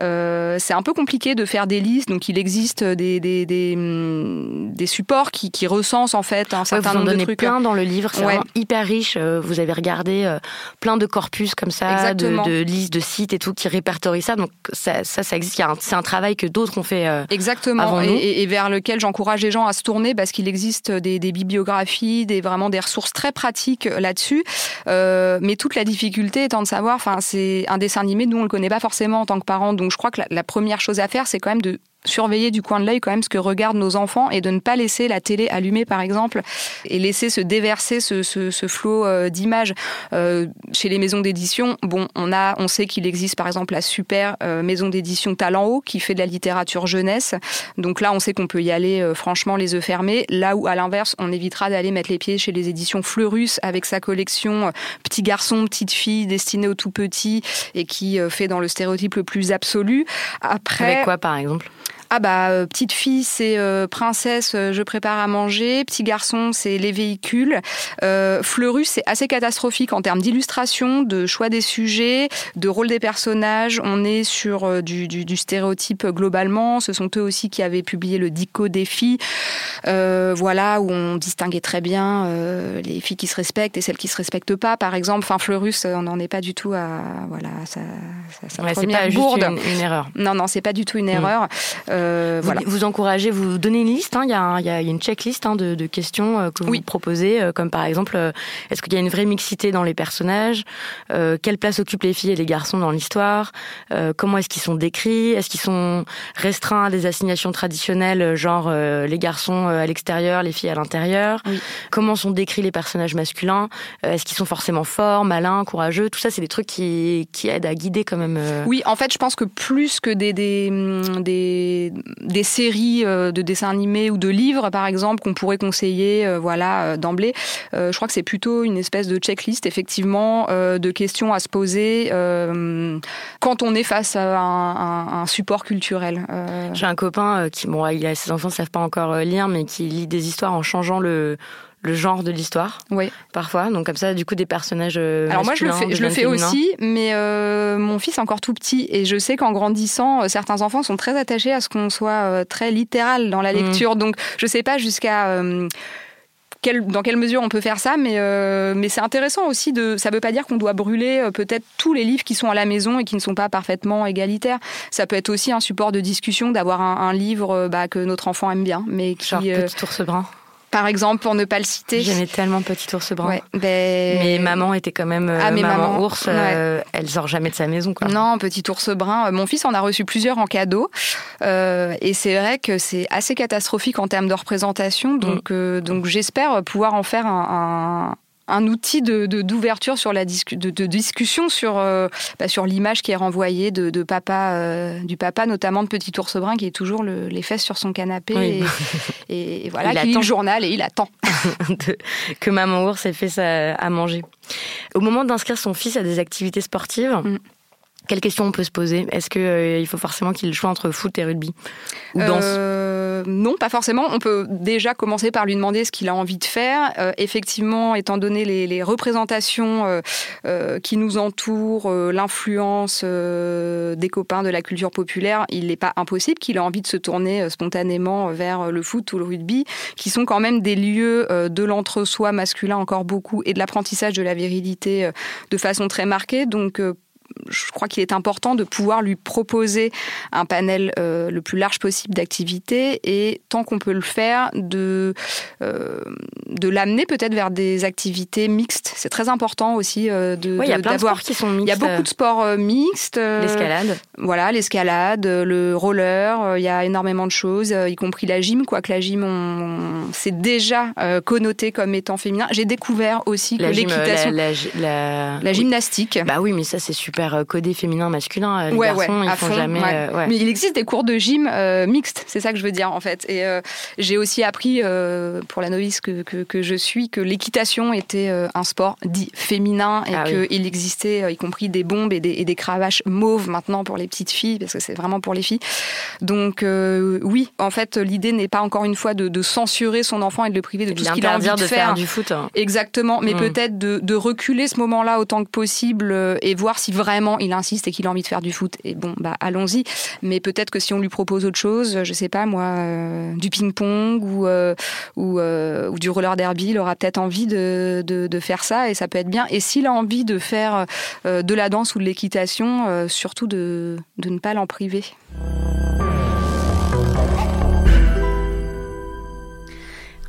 Euh, c'est un peu compliqué de faire des listes, donc il existe des, des, des, hum, des supports qui, qui, recensent en fait un certain ouais, vous nombre en de trucs. plein dans le livre, c'est hyper riche. Euh, vous avez regardé euh, plein de corpus comme ça, de, de, listes de sites et tout qui répertorient ça. Donc ça, ça, ça existe. C'est un travail que d'autres ont fait. Euh, Exactement, avant et, nous. Et, vers lequel j'encourage les gens à se tourner parce qu'il existe des, des, bibliographies, des vraiment des ressources très pratiques là-dessus. mais toute la difficulté étant de savoir, enfin c'est un dessin animé, nous on le connaît pas forcément en tant que parents, donc je crois que la, la première chose à faire, c'est quand même de surveiller du coin de l'œil quand même ce que regardent nos enfants et de ne pas laisser la télé allumée par exemple et laisser se déverser ce, ce, ce flot euh, d'images. Euh, chez les maisons d'édition bon on a on sait qu'il existe par exemple la super euh, maison d'édition Talent Haut qui fait de la littérature jeunesse. Donc là on sait qu'on peut y aller euh, franchement les yeux fermés. Là où à l'inverse on évitera d'aller mettre les pieds chez les éditions Fleurus avec sa collection petit garçon petite fille destinée aux tout petits et qui fait dans le stéréotype le plus absolu. Après avec quoi par exemple? Ah bah euh, petite fille c'est euh, princesse euh, je prépare à manger. Petit garçon c'est les véhicules. Euh, Fleurus c'est assez catastrophique en termes d'illustration de choix des sujets de rôle des personnages. On est sur du, du, du, stéréotype globalement. Ce sont eux aussi qui avaient publié le Dico défi euh, voilà où on distinguait très bien les filles qui se respectent et celles qui se respectent pas. Par exemple enfin Fleurus on n'en est pas du tout à voilà ouais, première pas bourde. une, une, erreur. Non non c'est pas du tout une erreur. mmh. Euh, vous, voilà. vous encouragez, vous donnez une liste, hein, il, y a, il y, a, une checklist hein, de, de, questions euh, que vous oui. proposez, euh, comme par exemple, euh, est-ce qu'il y a une vraie mixité dans les personnages euh, Quelle place occupent les filles et les garçons dans l'histoire euh, Comment est-ce qu'ils sont décrits Est-ce qu'ils sont restreints à des assignations traditionnelles, genre euh, les garçons à l'extérieur, les filles à l'intérieur oui. Comment sont décrits les personnages masculins Est-ce qu'ils sont forcément forts, malins, courageux Tout ça, c'est des trucs qui, qui aident à guider quand même. euh, Oui, en fait, je pense que plus que des, des, des des séries euh, de dessins animés ou de livres, par exemple, qu'on pourrait conseiller, euh, voilà, euh, d'emblée. je crois que c'est plutôt une espèce de checklist, effectivement, de questions à se poser quand on est face à un, support culturel. J'ai un copain qui, bon, il a, ses enfants ne savent pas encore lire, mais qui lit des histoires en changeant le le genre de l'histoire oui. parfois donc comme ça du coup des personnages euh, alors moi je le fais je le fais féminins. aussi mais euh, mon fils est encore tout petit et je sais qu'en grandissant euh, certains enfants sont très attachés à ce qu'on soit euh, très littéral dans la lecture mmh. donc je sais pas jusqu'à euh, dans quelle mesure on peut faire ça, mais, euh, mais c'est intéressant aussi de. Ça ne veut pas dire qu'on doit brûler euh, peut-être tous les livres qui sont à la maison et qui ne sont pas parfaitement égalitaires. Ça peut être aussi un support de discussion d'avoir un, un, livre bah, que notre enfant aime bien, mais qui. Genre Petit ours brun par exemple, pour ne pas le citer. J'aimais tellement Petit ours brun. Ouais, ben... Mais maman était quand même euh, ah, mais maman, maman ours. Euh, ouais. Elle sort jamais de sa maison, quoi. Non, Petit ours brun. Mon fils en a reçu plusieurs en cadeau, euh, et c'est vrai que c'est assez catastrophique en termes de représentation. Donc, mm. donc j'espère pouvoir en faire un, un outil de, d'ouverture sur la discu de, de, discussion sur euh, bah, sur l'image qui est renvoyée de, de papa euh, du papa notamment de petit ours brun qui est toujours le, les fesses sur son canapé oui. et, et, voilà il qui lit le journal et il attend que maman ours ait fait ça à manger au moment d'inscrire son fils à des activités sportives mm. Quelle question on peut se poser? Est-ce qu'il euh, faut forcément qu'il choisit entre foot et rugby? Euh, Non, pas forcément. On peut déjà commencer par lui demander ce qu'il a envie de faire. Euh, effectivement, étant donné les, représentations qui nous entourent, l'influence des copains de la culture populaire, il n'est pas impossible qu'il ait envie de se tourner spontanément vers le foot ou le rugby, qui sont quand même des lieux de l'entre-soi masculin encore beaucoup et de l'apprentissage de la virilité de façon très marquée. Donc, je crois qu'il est important de pouvoir lui proposer un panel euh, le plus large possible d'activités et tant qu'on peut le faire, de, euh, de l'amener peut-être vers des activités mixtes. C'est très important aussi euh, de, oui, il y a plein de sports qui sont mixtes. Il y a beaucoup de sports euh, mixtes. L'escalade. Voilà, l'escalade, le roller. Il y a énormément de choses, y compris la gym. Quoique la gym, on, on c'est déjà connoté comme étant féminin. J'ai découvert aussi la que l'équitation, la, la, gymnastique. Bah oui, mais ça c'est super faire coder féminin, masculin. Les garçons, ils font jamais. Mais il existe des cours de gym mixtes, c'est ça que je veux dire en fait. Et j'ai aussi appris, pour la novice que, que, je suis, que l'équitation était un sport dit féminin et ah qu'il existait, y compris des bombes et des, et des cravaches mauves maintenant pour les petites filles, parce que c'est vraiment pour les filles. Donc oui, en fait, l'idée n'est pas encore une fois de, censurer son enfant et de le priver de tout ce qu'il a envie de, faire. du foot. Hein. Exactement, mais mm. peut-être de, reculer ce moment-là autant que possible euh, et voir si vraiment il insiste et qu'il a envie de faire du foot. Et bon, bah allons-y. Mais peut-être que si on lui propose autre chose, je sais pas moi, euh, du ping-pong ou euh, ou, ou, du roller derby, il aura peut-être envie de, faire ça et ça peut être bien. Et s'il a envie de faire de la danse ou de l'équitation, surtout de, de ne pas l'en priver.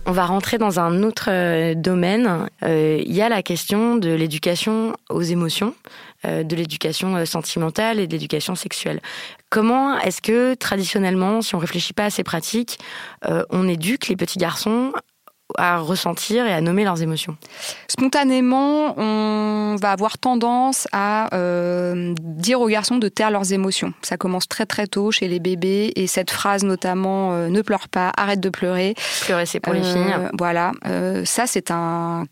On va rentrer dans un autre euh, domaine. Euh, il y a la question de l'éducation aux émotions, euh, de l'éducation sentimentale et de l'éducation sexuelle. Comment est-ce que traditionnellement, si on réfléchit pas à ces pratiques, on éduque les petits garçons à ressentir et à nommer leurs émotions? Spontanément, on va avoir tendance à euh, dire aux garçons de taire leurs émotions. Ça commence très très tôt chez les bébés et cette phrase notamment euh, ne pleure pas, arrête de pleurer. Pleurer c'est pour les filles. Euh, voilà, ça c'est un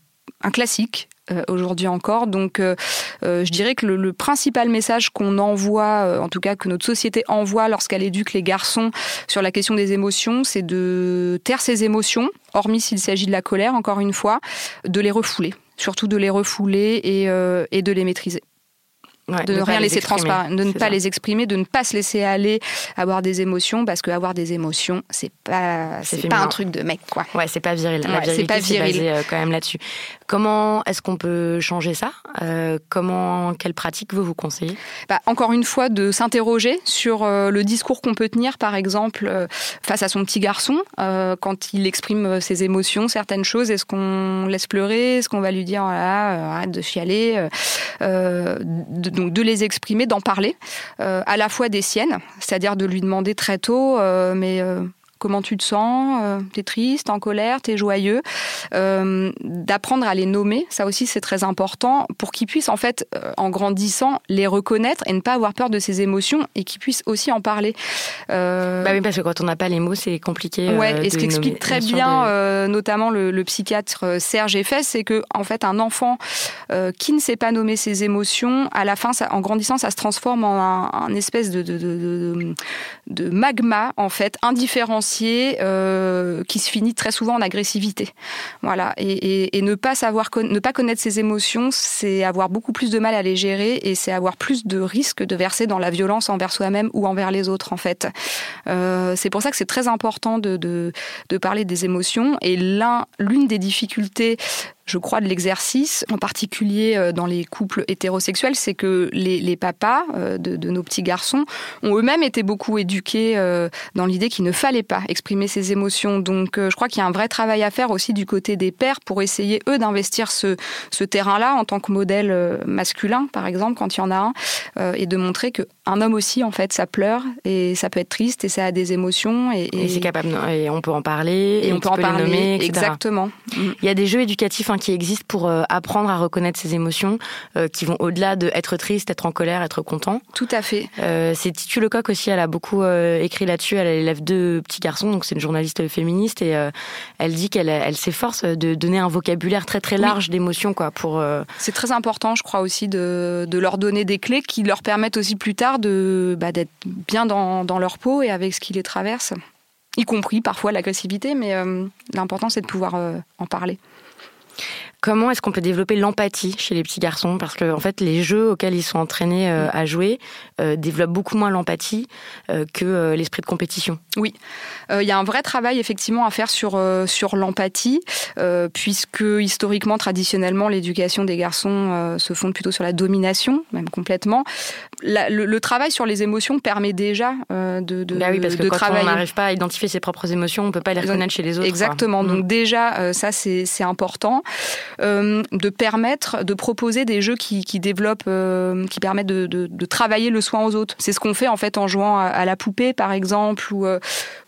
un classique euh, aujourd'hui encore. Donc, euh, euh, je dirais que le, principal message qu'on envoie, en tout cas que notre société envoie lorsqu'elle éduque les garçons sur la question des émotions, c'est de taire ses émotions, hormis s'il s'agit de la colère, encore une fois, de les refouler, surtout de les refouler et de les maîtriser de ne rien laisser transparaître, de ne pas les exprimer, de ne pas se laisser aller, avoir des émotions, parce qu'avoir des émotions, c'est pas, c'est pas un truc de mec, quoi. Ouais, c'est pas viril. La c'est pas viril. Basé, euh, quand même là-dessus. Comment est-ce qu'on peut changer ça? Euh, Comment, quelle pratique vous vous conseillez? Bah, Encore une fois, de s'interroger sur euh, le discours qu'on peut tenir, par exemple, face à son petit garçon, quand il exprime ses émotions, certaines choses. Est-ce qu'on laisse pleurer? Est-ce qu'on va lui dire, voilà, arrête de chialer? De, donc de les exprimer, d'en parler, euh, à la fois des siennes, c'est-à-dire de lui demander très tôt, euh, mais euh, comment tu te sens, euh, t'es triste, en colère, t'es joyeux, euh, d'apprendre à les nommer, ça aussi c'est très important pour qu'ils puissent en fait, euh, en grandissant, les reconnaître et ne pas avoir peur de ces émotions et qu'ils puissent aussi en parler. Bah oui, parce que quand on n'a pas les mots, c'est compliqué. Ouais, et ce qu'explique très bien, notamment le, psychiatre Serge Effès, c'est que en fait un enfant qui ne sait pas nommer ses émotions, à la fin, ça, en grandissant, ça se transforme en un, espèce de, de, magma en fait indifférencié euh, qui se finit très souvent en agressivité. Voilà. Et, ne pas savoir, ne pas connaître ses émotions, c'est avoir beaucoup plus de mal à les gérer et c'est avoir plus de risques de verser dans la violence envers soi-même ou envers les autres, en fait. Euh, c'est pour ça que c'est très important de, de, de parler des émotions. Et l'un, l'une des difficultés je crois, de l'exercice, en particulier euh, dans les couples hétérosexuels, c'est que les, papas euh, de, nos petits garçons ont eux-mêmes été beaucoup éduqués euh, dans l'idée qu'il ne fallait pas exprimer ses émotions. Donc je crois qu'il y a un vrai travail à faire aussi du côté des pères pour essayer, eux, d'investir ce, ce terrain-là en tant que modèle masculin, par exemple, quand il y en a un, et de montrer qu'un homme aussi, en fait, ça pleure et ça peut être triste et ça a des émotions. Et, c'est capable, et on peut en parler, et, on peut en parler, nommer, exactement. Il y a des jeux éducatifs qui existent pour euh, apprendre à reconnaître ses émotions, euh, qui vont au-delà de être triste, être en colère, être content. Tout à fait. Euh, c'est Titu Lecoq aussi, elle a beaucoup écrit là-dessus. Elle élève deux petits garçons, donc c'est une journaliste féministe et elle dit qu'elle elle, s'efforce de donner un vocabulaire très très large d'émotions, quoi. Pour c'est très important, je crois aussi, de, de, leur donner des clés qui leur permettent aussi plus tard de bah, d'être bien dans, dans leur peau et avec ce qui les traverse y compris parfois l'agressivité, mais l'important c'est de pouvoir en parler. Comment est-ce qu'on peut développer l'empathie chez les petits garçons? Parce que en fait, les jeux auxquels ils sont entraînés euh, à jouer euh, développent beaucoup moins l'empathie euh, que l'esprit de compétition. Oui, il y a un vrai travail effectivement à faire sur sur l'empathie, puisque historiquement, traditionnellement, l'éducation des garçons se fonde plutôt sur la domination, même complètement. Le, travail sur les émotions permet déjà euh, de, de, bah oui, parce que de quand travailler. on n'arrive pas à identifier ses propres émotions, on peut pas les reconnaître chez les autres. Exactement. quoi. Donc Mm. déjà, euh, ça c'est important euh, de permettre de proposer des jeux qui, qui développent, euh, qui permettent de, de, travailler le soin aux autres. C'est ce qu'on fait en fait en jouant à, à la poupée par exemple ou,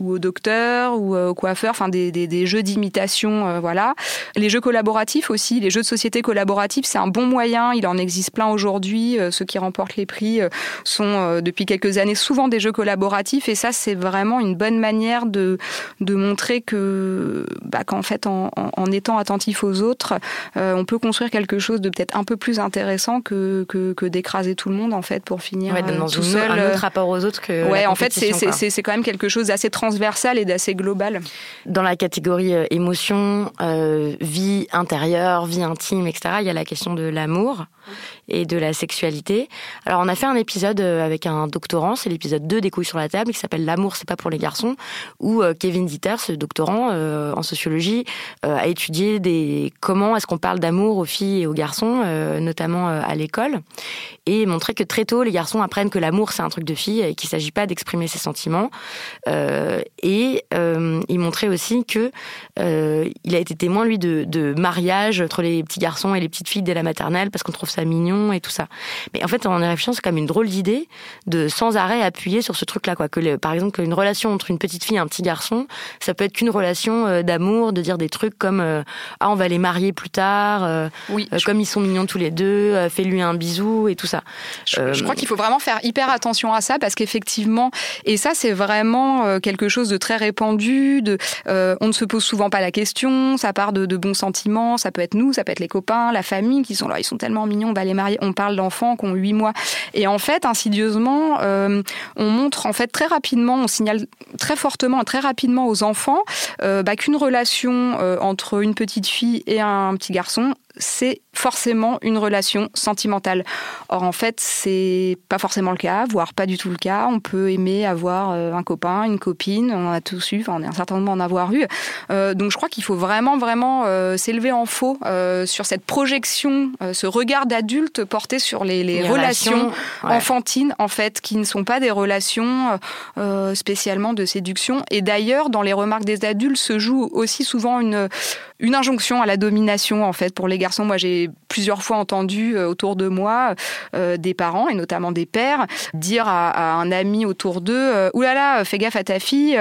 ou au docteur ou au coiffeur. Enfin des, des, des jeux d'imitation, voilà. Les jeux collaboratifs aussi, les jeux de société collaboratifs, c'est un bon moyen. Il en existe plein aujourd'hui. Ceux qui remportent les prix sont euh, depuis quelques années souvent des jeux collaboratifs et ça c'est vraiment une bonne manière de, de montrer que bah, qu'en fait en, en- en étant attentif aux autres euh, on peut construire quelque chose de peut-être un peu plus intéressant que, que, que d'écraser tout le monde en fait pour finir Ouais, euh, dans tout seul un autre rapport aux autres que. Ouais, en fait, c'est c'est- c'est c'est quand même quelque chose d'assez transversal et d'assez global. Dans la catégorie émotion, euh, vie intérieure, vie intime, etc., il y a la question de l'amour et de la sexualité. Alors, on a fait un épisode euh, avec un doctorant, c'est l'épisode 2 des couilles sur la table, qui s'appelle L'amour, c'est pas pour les garçons, où euh, Kevin Dieter, ce doctorant euh, en sociologie, a étudié des comment est-ce qu'on parle d'amour aux filles et aux garçons, notamment à l'école, et montrait que très tôt, les garçons apprennent que l'amour, c'est un truc de fille et qu'il s'agit pas d'exprimer ses sentiments. Euh, et euh, il montrait aussi que euh, il a été témoin lui de, de mariage entre les petits garçons et les petites filles dès la maternelle parce qu'on trouve ça mignon et tout ça. Mais en fait, en y réfléchissant, c'est comme une drôle d'idée de sans arrêt appuyer sur ce truc-là, quoi. Que le- par exemple, qu'une relation entre une petite fille et un petit garçon, ça peut être qu'une relation euh, d'amour, de dire des trucs comme ah on va les marier plus tard, Oui, je, comme ils sont mignons tous les deux, fais-lui un bisou et tout ça. Je- euh, je crois qu'il faut vraiment faire hyper attention à ça parce qu'effectivement, et ça c'est vraiment euh, quelque chose de très répandu. De, euh, on ne se pose souvent pas la question, ça part de, de bons sentiments, ça peut être nous, ça peut être les copains, la famille qui sont là, ils sont tellement mignons, on va les marier. On parle d'enfants qui ont 8 mois. Et en fait, insidieusement, euh, on montre en fait très rapidement, on signale très fortement et très rapidement aux enfants euh, bah, qu'une relation euh, entre une petite fille et un petit garçon, c'est forcément une relation sentimentale. Or, en fait, c'est pas forcément le cas, voire pas du tout le cas. On peut aimer avoir euh, un copain, une copine, on en a tous eu, enfin, on est un certain nombre d'en avoir eu. Euh, donc, je crois qu'il faut vraiment, vraiment euh, s'élever en faux euh, sur cette projection, ce regard d'adulte porté sur les, les les relations ouais. enfantines en fait qui ne sont pas des relations spécialement de séduction et d'ailleurs dans les remarques des adultes se joue aussi souvent une une injonction à la domination en fait pour les garçons. Moi j'ai plusieurs fois entendu euh, autour de moi euh, des parents et notamment des pères dire à, un ami autour d'eux euh, oulala fais gaffe à ta fille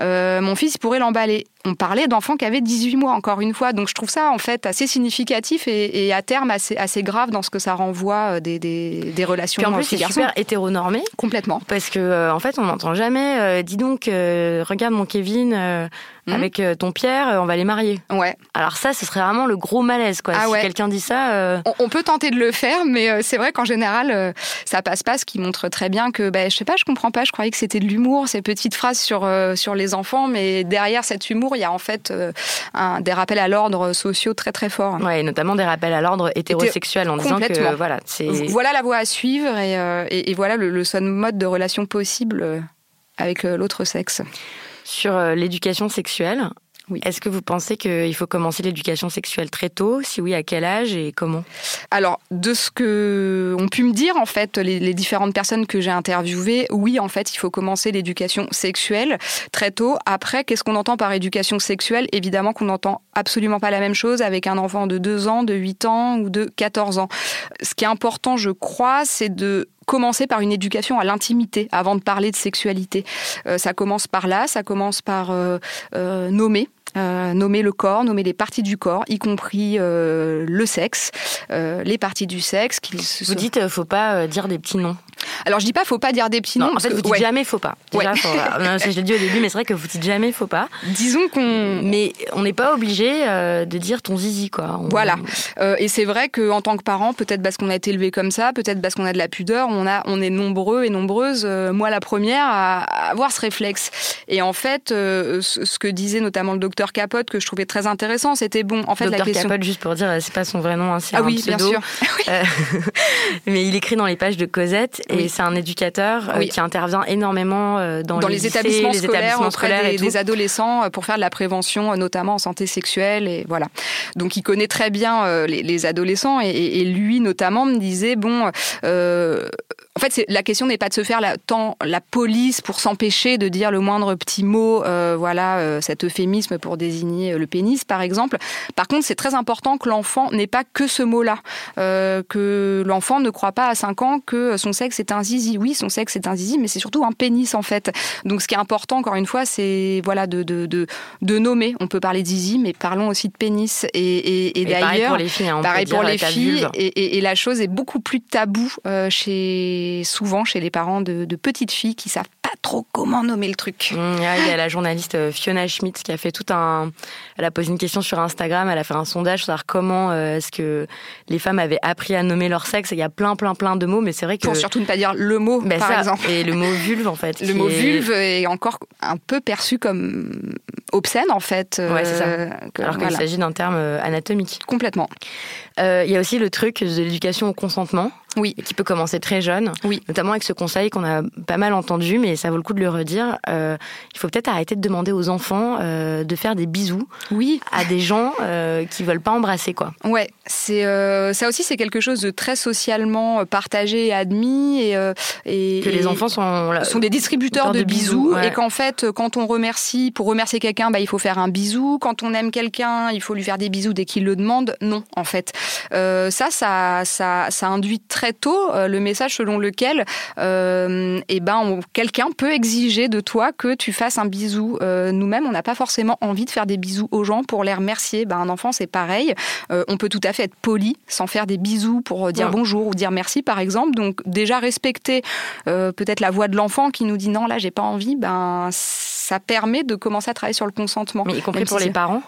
euh, mon fils il pourrait l'emballer on parlait d'enfants qui avaient 18 mois, encore une fois. Donc je trouve ça en fait assez significatif et, et à terme assez, assez grave dans ce que ça renvoie euh, des, des, des relations Puis en plus, c'est super hétéronormé. Complètement. Parce que euh, en fait, on n'entend jamais. euh, dis donc, euh, regarde mon Kevin Mhm. avec ton Pierre, on va les marier. Ouais. Alors ça, ce serait vraiment le gros malaise, quoi. Ah si ouais. quelqu'un dit ça, On, on peut tenter de le faire, mais c'est vrai qu'en général, ça passe pas, ce qui montre très bien que, bah, je sais pas, je comprends pas, je croyais que c'était de l'humour, ces petites phrases sur, sur les enfants, mais derrière cet humour, il y a en fait euh, un, des rappels à l'ordre sociaux très très forts. ouais, et notamment des rappels à l'ordre hétérosexuel en disant que voilà, c'est Voilà la voie à suivre et, euh, et, et voilà le, le seul mode de relation possible avec euh, l'autre sexe. sur l'éducation sexuelle. Oui. Est-ce que vous pensez qu'il faut commencer l'éducation sexuelle très tôt? Si oui, à quel âge et comment? Alors, de ce que ont pu me dire, en fait, les, les différentes personnes que j'ai interviewées, oui, en fait, il faut commencer l'éducation sexuelle très tôt. Après, qu'est-ce qu'on entend par éducation sexuelle? Évidemment qu'on n'entend absolument pas la même chose avec un enfant de 2 ans, de 8 ans ou de 14 ans. Ce qui est important, je crois, c'est de commencer par une éducation à l'intimité avant de parler de sexualité. Euh, ça commence par là, ça commence par euh, euh, nommer. Euh, nommer le corps, nommer les parties du corps, y compris euh, le sexe, euh, les parties du sexe. se Vous dites, faut pas dire des petits noms. Alors je dis pas, faut pas dire des petits noms. non, en parce fait, que- vous dites ouais, jamais, faut pas. Déjà, Ouais. faut- non, je l'ai dit au début, mais c'est vrai que vous dites jamais, faut pas. Disons qu'on Mais on n'est pas obligé de dire ton zizi, quoi. On- Voilà. Et c'est vrai qu'en tant que parent, peut-être parce qu'on a été élevé comme ça, peut-être parce qu'on a de la pudeur, on, a, on est nombreux et nombreuses, moi la première, à, avoir ce réflexe. Et en fait, ce que disait notamment le docteur Capote, que je trouvais très intéressant, c'était bon. En fait, Docteur la question. Capote, juste pour dire, euh, c'est pas son vrai nom, hein, c'est ah un oui, bien sûr. Euh, mais il écrit dans les pages de Cosette et Oui. c'est un éducateur euh, Oui. qui intervient énormément dans, dans les, lycées, établissements les scolaires, auprès scolaires des, et tout. des adolescents pour faire de la prévention, notamment en santé sexuelle et voilà. Donc il connaît très bien les, les adolescents et, lui notamment me disait bon, euh, en fait, la question n'est pas de se faire la, tant la police pour s'empêcher de dire le moindre petit mot, euh, voilà, cet euphémisme pour désigner le pénis, par exemple. Par contre, c'est très important que l'enfant n'ait pas que ce mot-là, euh, que l'enfant ne croit pas à 5 ans que son sexe est un zizi. Oui, son sexe est un zizi, mais c'est surtout un pénis en fait. Donc, ce qui est important, encore une fois, c'est voilà de, de, de, de, nommer. On peut parler de zizi, mais parlons aussi de pénis. Et, et, et, d'ailleurs, pareil pour les filles. Hein, pareil pour les filles. Et, la chose est beaucoup plus tabou chez souvent chez les parents de, petites filles qui savent trop comment nommer le truc. Mmh, il y a la journaliste euh, Fiona Schmidt qui a fait tout un. Elle a posé une question sur Instagram, elle a fait un sondage sur comment euh, est-ce que les femmes avaient appris à nommer leur sexe. il y a plein, plein, plein de mots, mais c'est vrai que. Pour surtout ne pas dire le mot, ben par exemple. Et le mot vulve, en fait. Le mot vulve est encore un peu perçu comme obscène, en fait. Ouais, c'est ça. Euh, Alors qu'il s'agit d'un terme anatomique. Complètement. Il y a aussi le truc de l'éducation au consentement. Oui. Qui peut commencer très jeune. Oui. Notamment avec ce conseil qu'on a pas mal entendu, mais ça vaut le coup de le redire. Euh, il faut peut-être arrêter de demander aux enfants euh, de faire des bisous. Oui. À des gens euh, qui veulent pas embrasser, quoi. Ouais. C'est euh, ça aussi, c'est quelque chose de très socialement partagé et admis et, et que les enfants sont sont des distributeurs de, bisous, et qu'en fait, quand on remercie, pour remercier quelqu'un, bah, il faut faire un bisou. Quand on aime quelqu'un, il faut lui faire des bisous dès qu'il le demande. Non, en fait, ça, ça, ça, ça induit très tôt euh, le message selon lequel euh, eh ben, quelqu'un peut exiger de toi que tu fasses un bisou. Euh, nous-mêmes, on n'a pas forcément envie de faire des bisous aux gens pour les remercier. Ben, un enfant, c'est pareil. on peut tout à fait être poli sans faire des bisous pour dire bonjour ou dire merci, par exemple. Donc déjà respecter peut-être la voix de l'enfant qui nous dit non, là, j'ai pas envie. Ben, ça permet de commencer à travailler sur le consentement. Mais y compris pour les parents?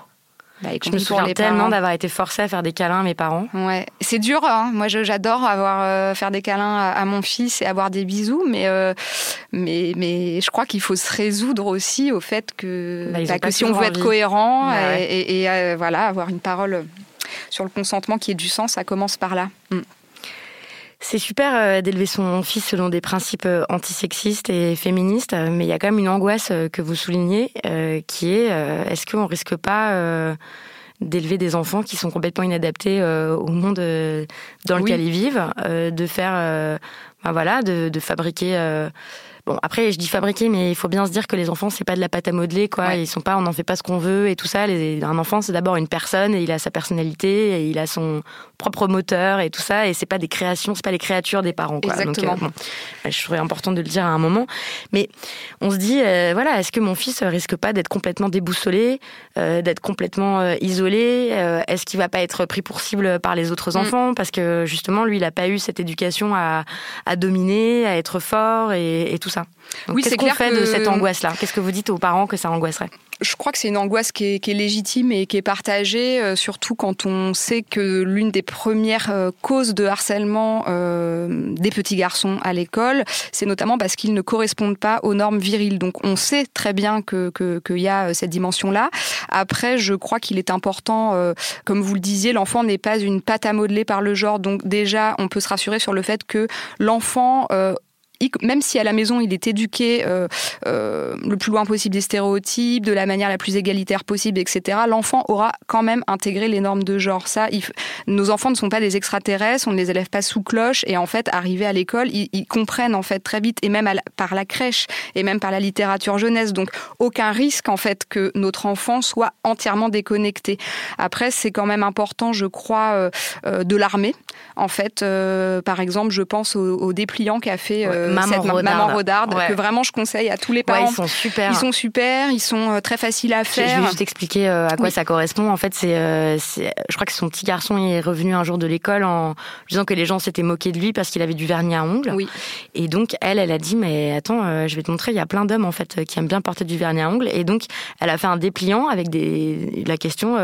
Bah, je me souviens tellement d'avoir été forcée à faire des câlins à mes parents. Ouais, c'est dur. Hein. Moi, j'adore avoir euh, faire des câlins à, mon fils et avoir des bisous, mais euh, mais mais je crois qu'il faut se résoudre aussi au fait que, bah, bah, que si on veut être cohérent et, euh, voilà avoir une parole sur le consentement qui ait du sens, ça commence par là. Mm. C'est super euh, d'élever son fils selon des principes euh, antisexistes et féministes, euh, mais il y a quand même une angoisse que vous soulignez, qui est est-ce qu'on risque pas d'élever des enfants qui sont complètement inadaptés au monde dans lequel ils vivent, de faire, ben voilà, de, de fabriquer Bon, après, je dis fabriquer, mais il faut bien se dire que les enfants, c'est pas de la pâte à modeler, quoi. Ils sont pas, on n'en fait pas ce qu'on veut et tout ça. un enfant, c'est d'abord une personne et il a sa personnalité et il a son propre moteur et tout ça. Et c'est pas des créations, c'est pas les créatures des parents, quoi. Exactement. Donc, euh, je trouvais important de le dire à un moment. Mais on se dit, euh, voilà, est-ce que mon fils risque pas d'être complètement déboussolé, euh, d'être complètement isolé Est-ce qu'il va pas être pris pour cible par les autres mm. enfants? Parce que justement, lui, il a pas eu cette éducation à, à dominer, à être fort et, et tout ça oui, qu'est-ce qu'on fait de cette angoisse-là? Qu'est-ce que vous dites aux parents que ça angoisserait? Je crois que c'est une angoisse qui est, légitime et qui est partagée, euh, surtout quand on sait que l'une des premières euh, causes de harcèlement euh, des petits garçons à l'école, c'est notamment parce qu'ils ne correspondent pas aux normes viriles. Donc on sait très bien qu'il que, y a cette dimension-là. Après, je crois qu'il est important, comme vous le disiez, l'enfant n'est pas une pâte à modeler par le genre. Donc déjà, on peut se rassurer sur le fait que l'enfant même si à la maison il est éduqué euh, euh, le plus loin possible des stéréotypes, de la manière la plus égalitaire possible, etc., l'enfant aura quand même intégré les normes de genre. Ça, nos enfants ne sont pas des extraterrestres, on ne les élève pas sous cloche, et en fait, arrivés à l'école, ils, comprennent en fait très vite, et même par la crèche, et même par la littérature jeunesse. Donc, aucun risque en fait que notre enfant soit entièrement déconnecté. Après, c'est quand même important, je crois, euh, de l'armée. En fait, par exemple, je pense au, dépliant qu'a fait maman Rodarde, que vraiment je conseille à tous les parents. ils sont super. Ils sont super, ils sont euh, très faciles à faire. Je vais juste expliquer euh, à quoi ça correspond. En fait, euh, c'est, je crois que son petit garçon est revenu un jour de l'école en disant que les gens s'étaient moqués de lui parce qu'il avait du vernis à ongles. Oui. Et donc elle, elle a dit mais attends, je vais te montrer, il y a plein d'hommes en fait qui aiment bien porter du vernis à ongles. Et donc elle a fait un dépliant avec des la question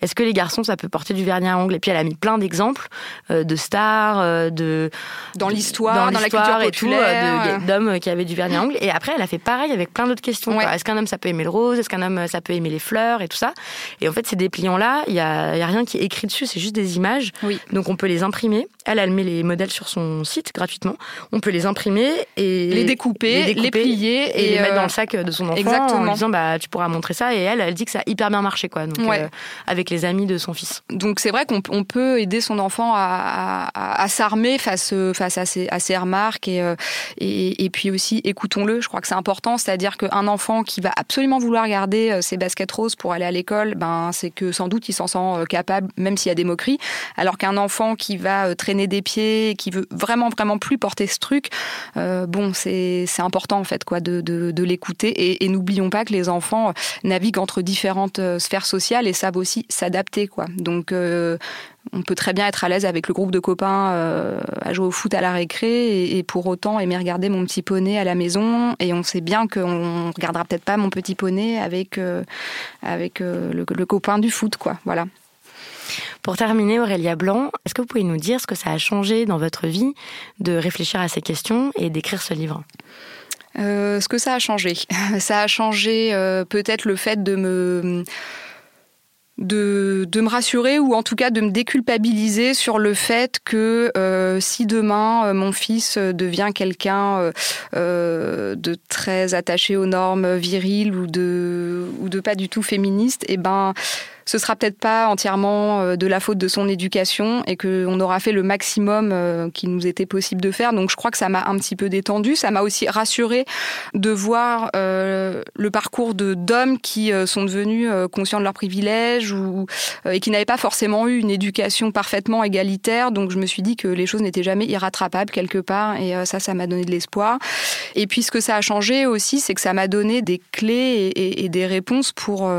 est-ce que les garçons ça peut porter du vernis à ongles? Et puis elle a mis plein d'exemples de stars, de dans l'histoire, dans, la culture populaire d'hommes qui avaient du vernis à ongles. Et après, elle a fait pareil avec plein d'autres questions. Est-ce qu'un homme, ça peut aimer le rose? Est-ce qu'un homme, ça peut aimer les fleurs et tout ça? Et en fait, ces dépliants-là, il n'y a, y a rien qui est écrit dessus, c'est juste des images. Oui. Donc on peut les imprimer Elle, elle met les modèles sur son site gratuitement. On peut les imprimer et les découper, les, plier et, les mettre dans le sac de son enfant exactement. en disant bah tu pourras montrer ça. Et elle, elle dit que ça a hyper bien marché quoi. Donc avec les amis de son fils. Donc c'est vrai qu'on peut aider son enfant à, à, s'armer face face à ses, à ses remarques et, et, et puis aussi écoutons-le. Je crois que c'est important, c'est-à-dire qu'un enfant qui va absolument vouloir garder ses baskets roses pour aller à l'école, ben c'est que sans doute il s'en sent capable, même s'il y a des moqueries. Alors qu'un enfant qui va des pieds, qui veut vraiment vraiment plus porter ce truc, euh, bon c'est important en fait quoi de, de, l'écouter. Et, n'oublions pas que les enfants naviguent entre différentes euh, sphères sociales et savent aussi s'adapter quoi. Donc euh, on peut très bien être à l'aise avec le groupe de copains à jouer au foot à la récré et, pour autant aimer regarder mon petit poney à la maison. Et on sait bien qu'on regardera peut-être pas mon petit poney avec avec le, le, copain du foot quoi. Voilà pour terminer, Aurélia Blanc, est-ce que vous pouvez nous dire ce que ça a changé dans votre vie de réfléchir à ces questions et d'écrire ce livre? Euh, ce que ça a changé, ça a changé euh, peut-être le fait de me de, de, me rassurer ou en tout cas de me déculpabiliser sur le fait que euh, si demain mon fils devient quelqu'un de très attaché aux normes viriles ou de ou de pas du tout féministe, et eh ben ce sera peut-être pas entièrement euh, de la faute de son éducation et qu'on aura fait le maximum euh, qui nous était possible de faire. Donc je crois que ça m'a un petit peu détendu. Ça m'a aussi rassuré de voir euh, le parcours de d'hommes qui sont devenus conscients de leurs privilèges ou et qui n'avaient pas forcément eu une éducation parfaitement égalitaire. Donc je me suis dit que les choses n'étaient jamais irrattrapables quelque part et ça, ça m'a donné de l'espoir. Et puis ce que ça a changé aussi, c'est que ça m'a donné des clés et, des réponses pour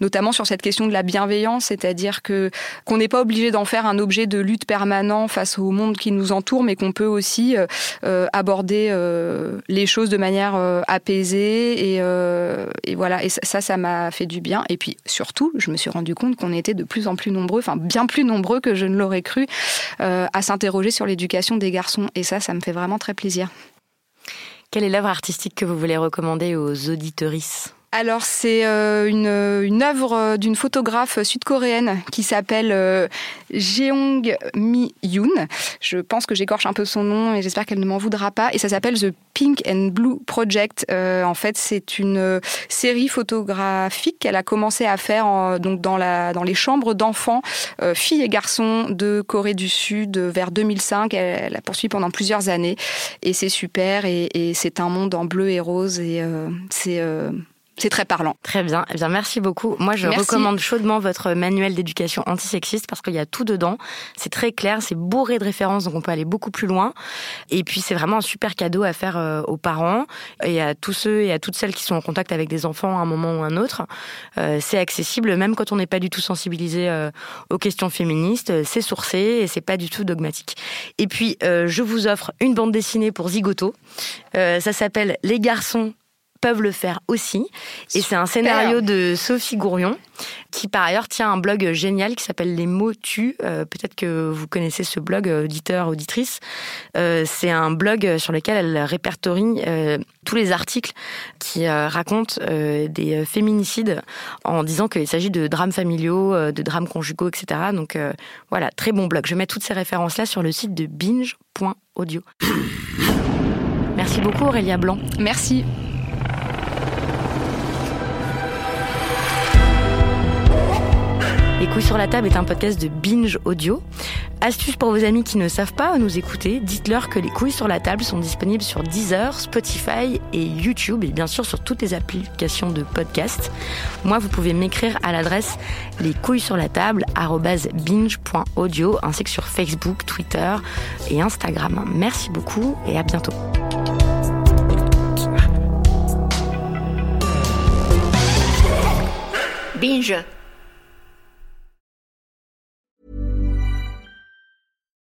notamment sur cette question de la bienveillance, c'est-à-dire que qu'on n'est pas obligé d'en faire un objet de lutte permanent face au monde qui nous entoure, mais qu'on peut aussi euh, euh, aborder euh, les choses de manière apaisée et, et, voilà. Et ça, ça m'a fait du bien. Et puis surtout, je me suis rendu compte qu'on était de plus en plus nombreux, enfin bien plus nombreux que je ne l'aurais cru, à s'interroger sur l'éducation des garçons. Et ça, ça me fait vraiment très plaisir. Quelle est l'œuvre artistique que vous voulez recommander aux auditorices? Alors c'est euh, une, une œuvre euh, d'une photographe sud-coréenne qui s'appelle euh, Jeong Mi Yoon. Je pense que j'écorche un peu son nom et j'espère qu'elle ne m'en voudra pas. Et ça s'appelle The Pink and Blue Project. en fait, c'est une série photographique qu'elle a commencé à faire donc dans, la, dans les chambres d'enfants, filles et garçons de Corée du Sud vers 2005. Elle, la poursuit pendant plusieurs années et c'est super et, et c'est un monde en bleu et rose et c'est c'est très parlant. Très bien. Eh bien, merci beaucoup. Moi, je recommande chaudement votre manuel d'éducation antisexiste parce qu'il y a tout dedans. C'est très clair, c'est bourré de références, donc on peut aller beaucoup plus loin. Et puis, c'est vraiment un super cadeau à faire euh, aux parents et à tous ceux et à toutes celles qui sont en contact avec des enfants à un moment ou un autre. Euh, c'est accessible, même quand on n'est pas du tout sensibilisé euh, aux questions féministes. C'est sourcé et c'est pas du tout dogmatique. Et puis, je vous offre une bande dessinée pour Zigoto. ça s'appelle Les garçons peuvent le faire aussi. Et c'est un scénario de Sophie Gourion, qui par ailleurs tient un blog génial qui s'appelle Les mots tuent. Euh, peut-être que vous connaissez ce blog, euh, auditeur, auditrice. Euh, c'est un blog sur lequel elle répertorie tous les articles qui racontent des féminicides en disant qu'il s'agit de drames familiaux, de drames conjugaux, etc. Donc voilà, très bon blog. Je mets toutes ces références-là sur le site de binge.audio. Merci beaucoup Aurélia Blanc. Merci. Les couilles sur la table est un podcast de Binge Audio. Astuce pour vos amis qui ne savent pas nous écouter, dites-leur que les couilles sur la table sont disponibles sur Deezer, Spotify et YouTube et bien sûr sur toutes les applications de podcast. Moi, vous pouvez m'écrire à l'adresse les couilles sur la table binge.audio ainsi que sur Facebook, Twitter et Instagram. Merci beaucoup et à bientôt. Binge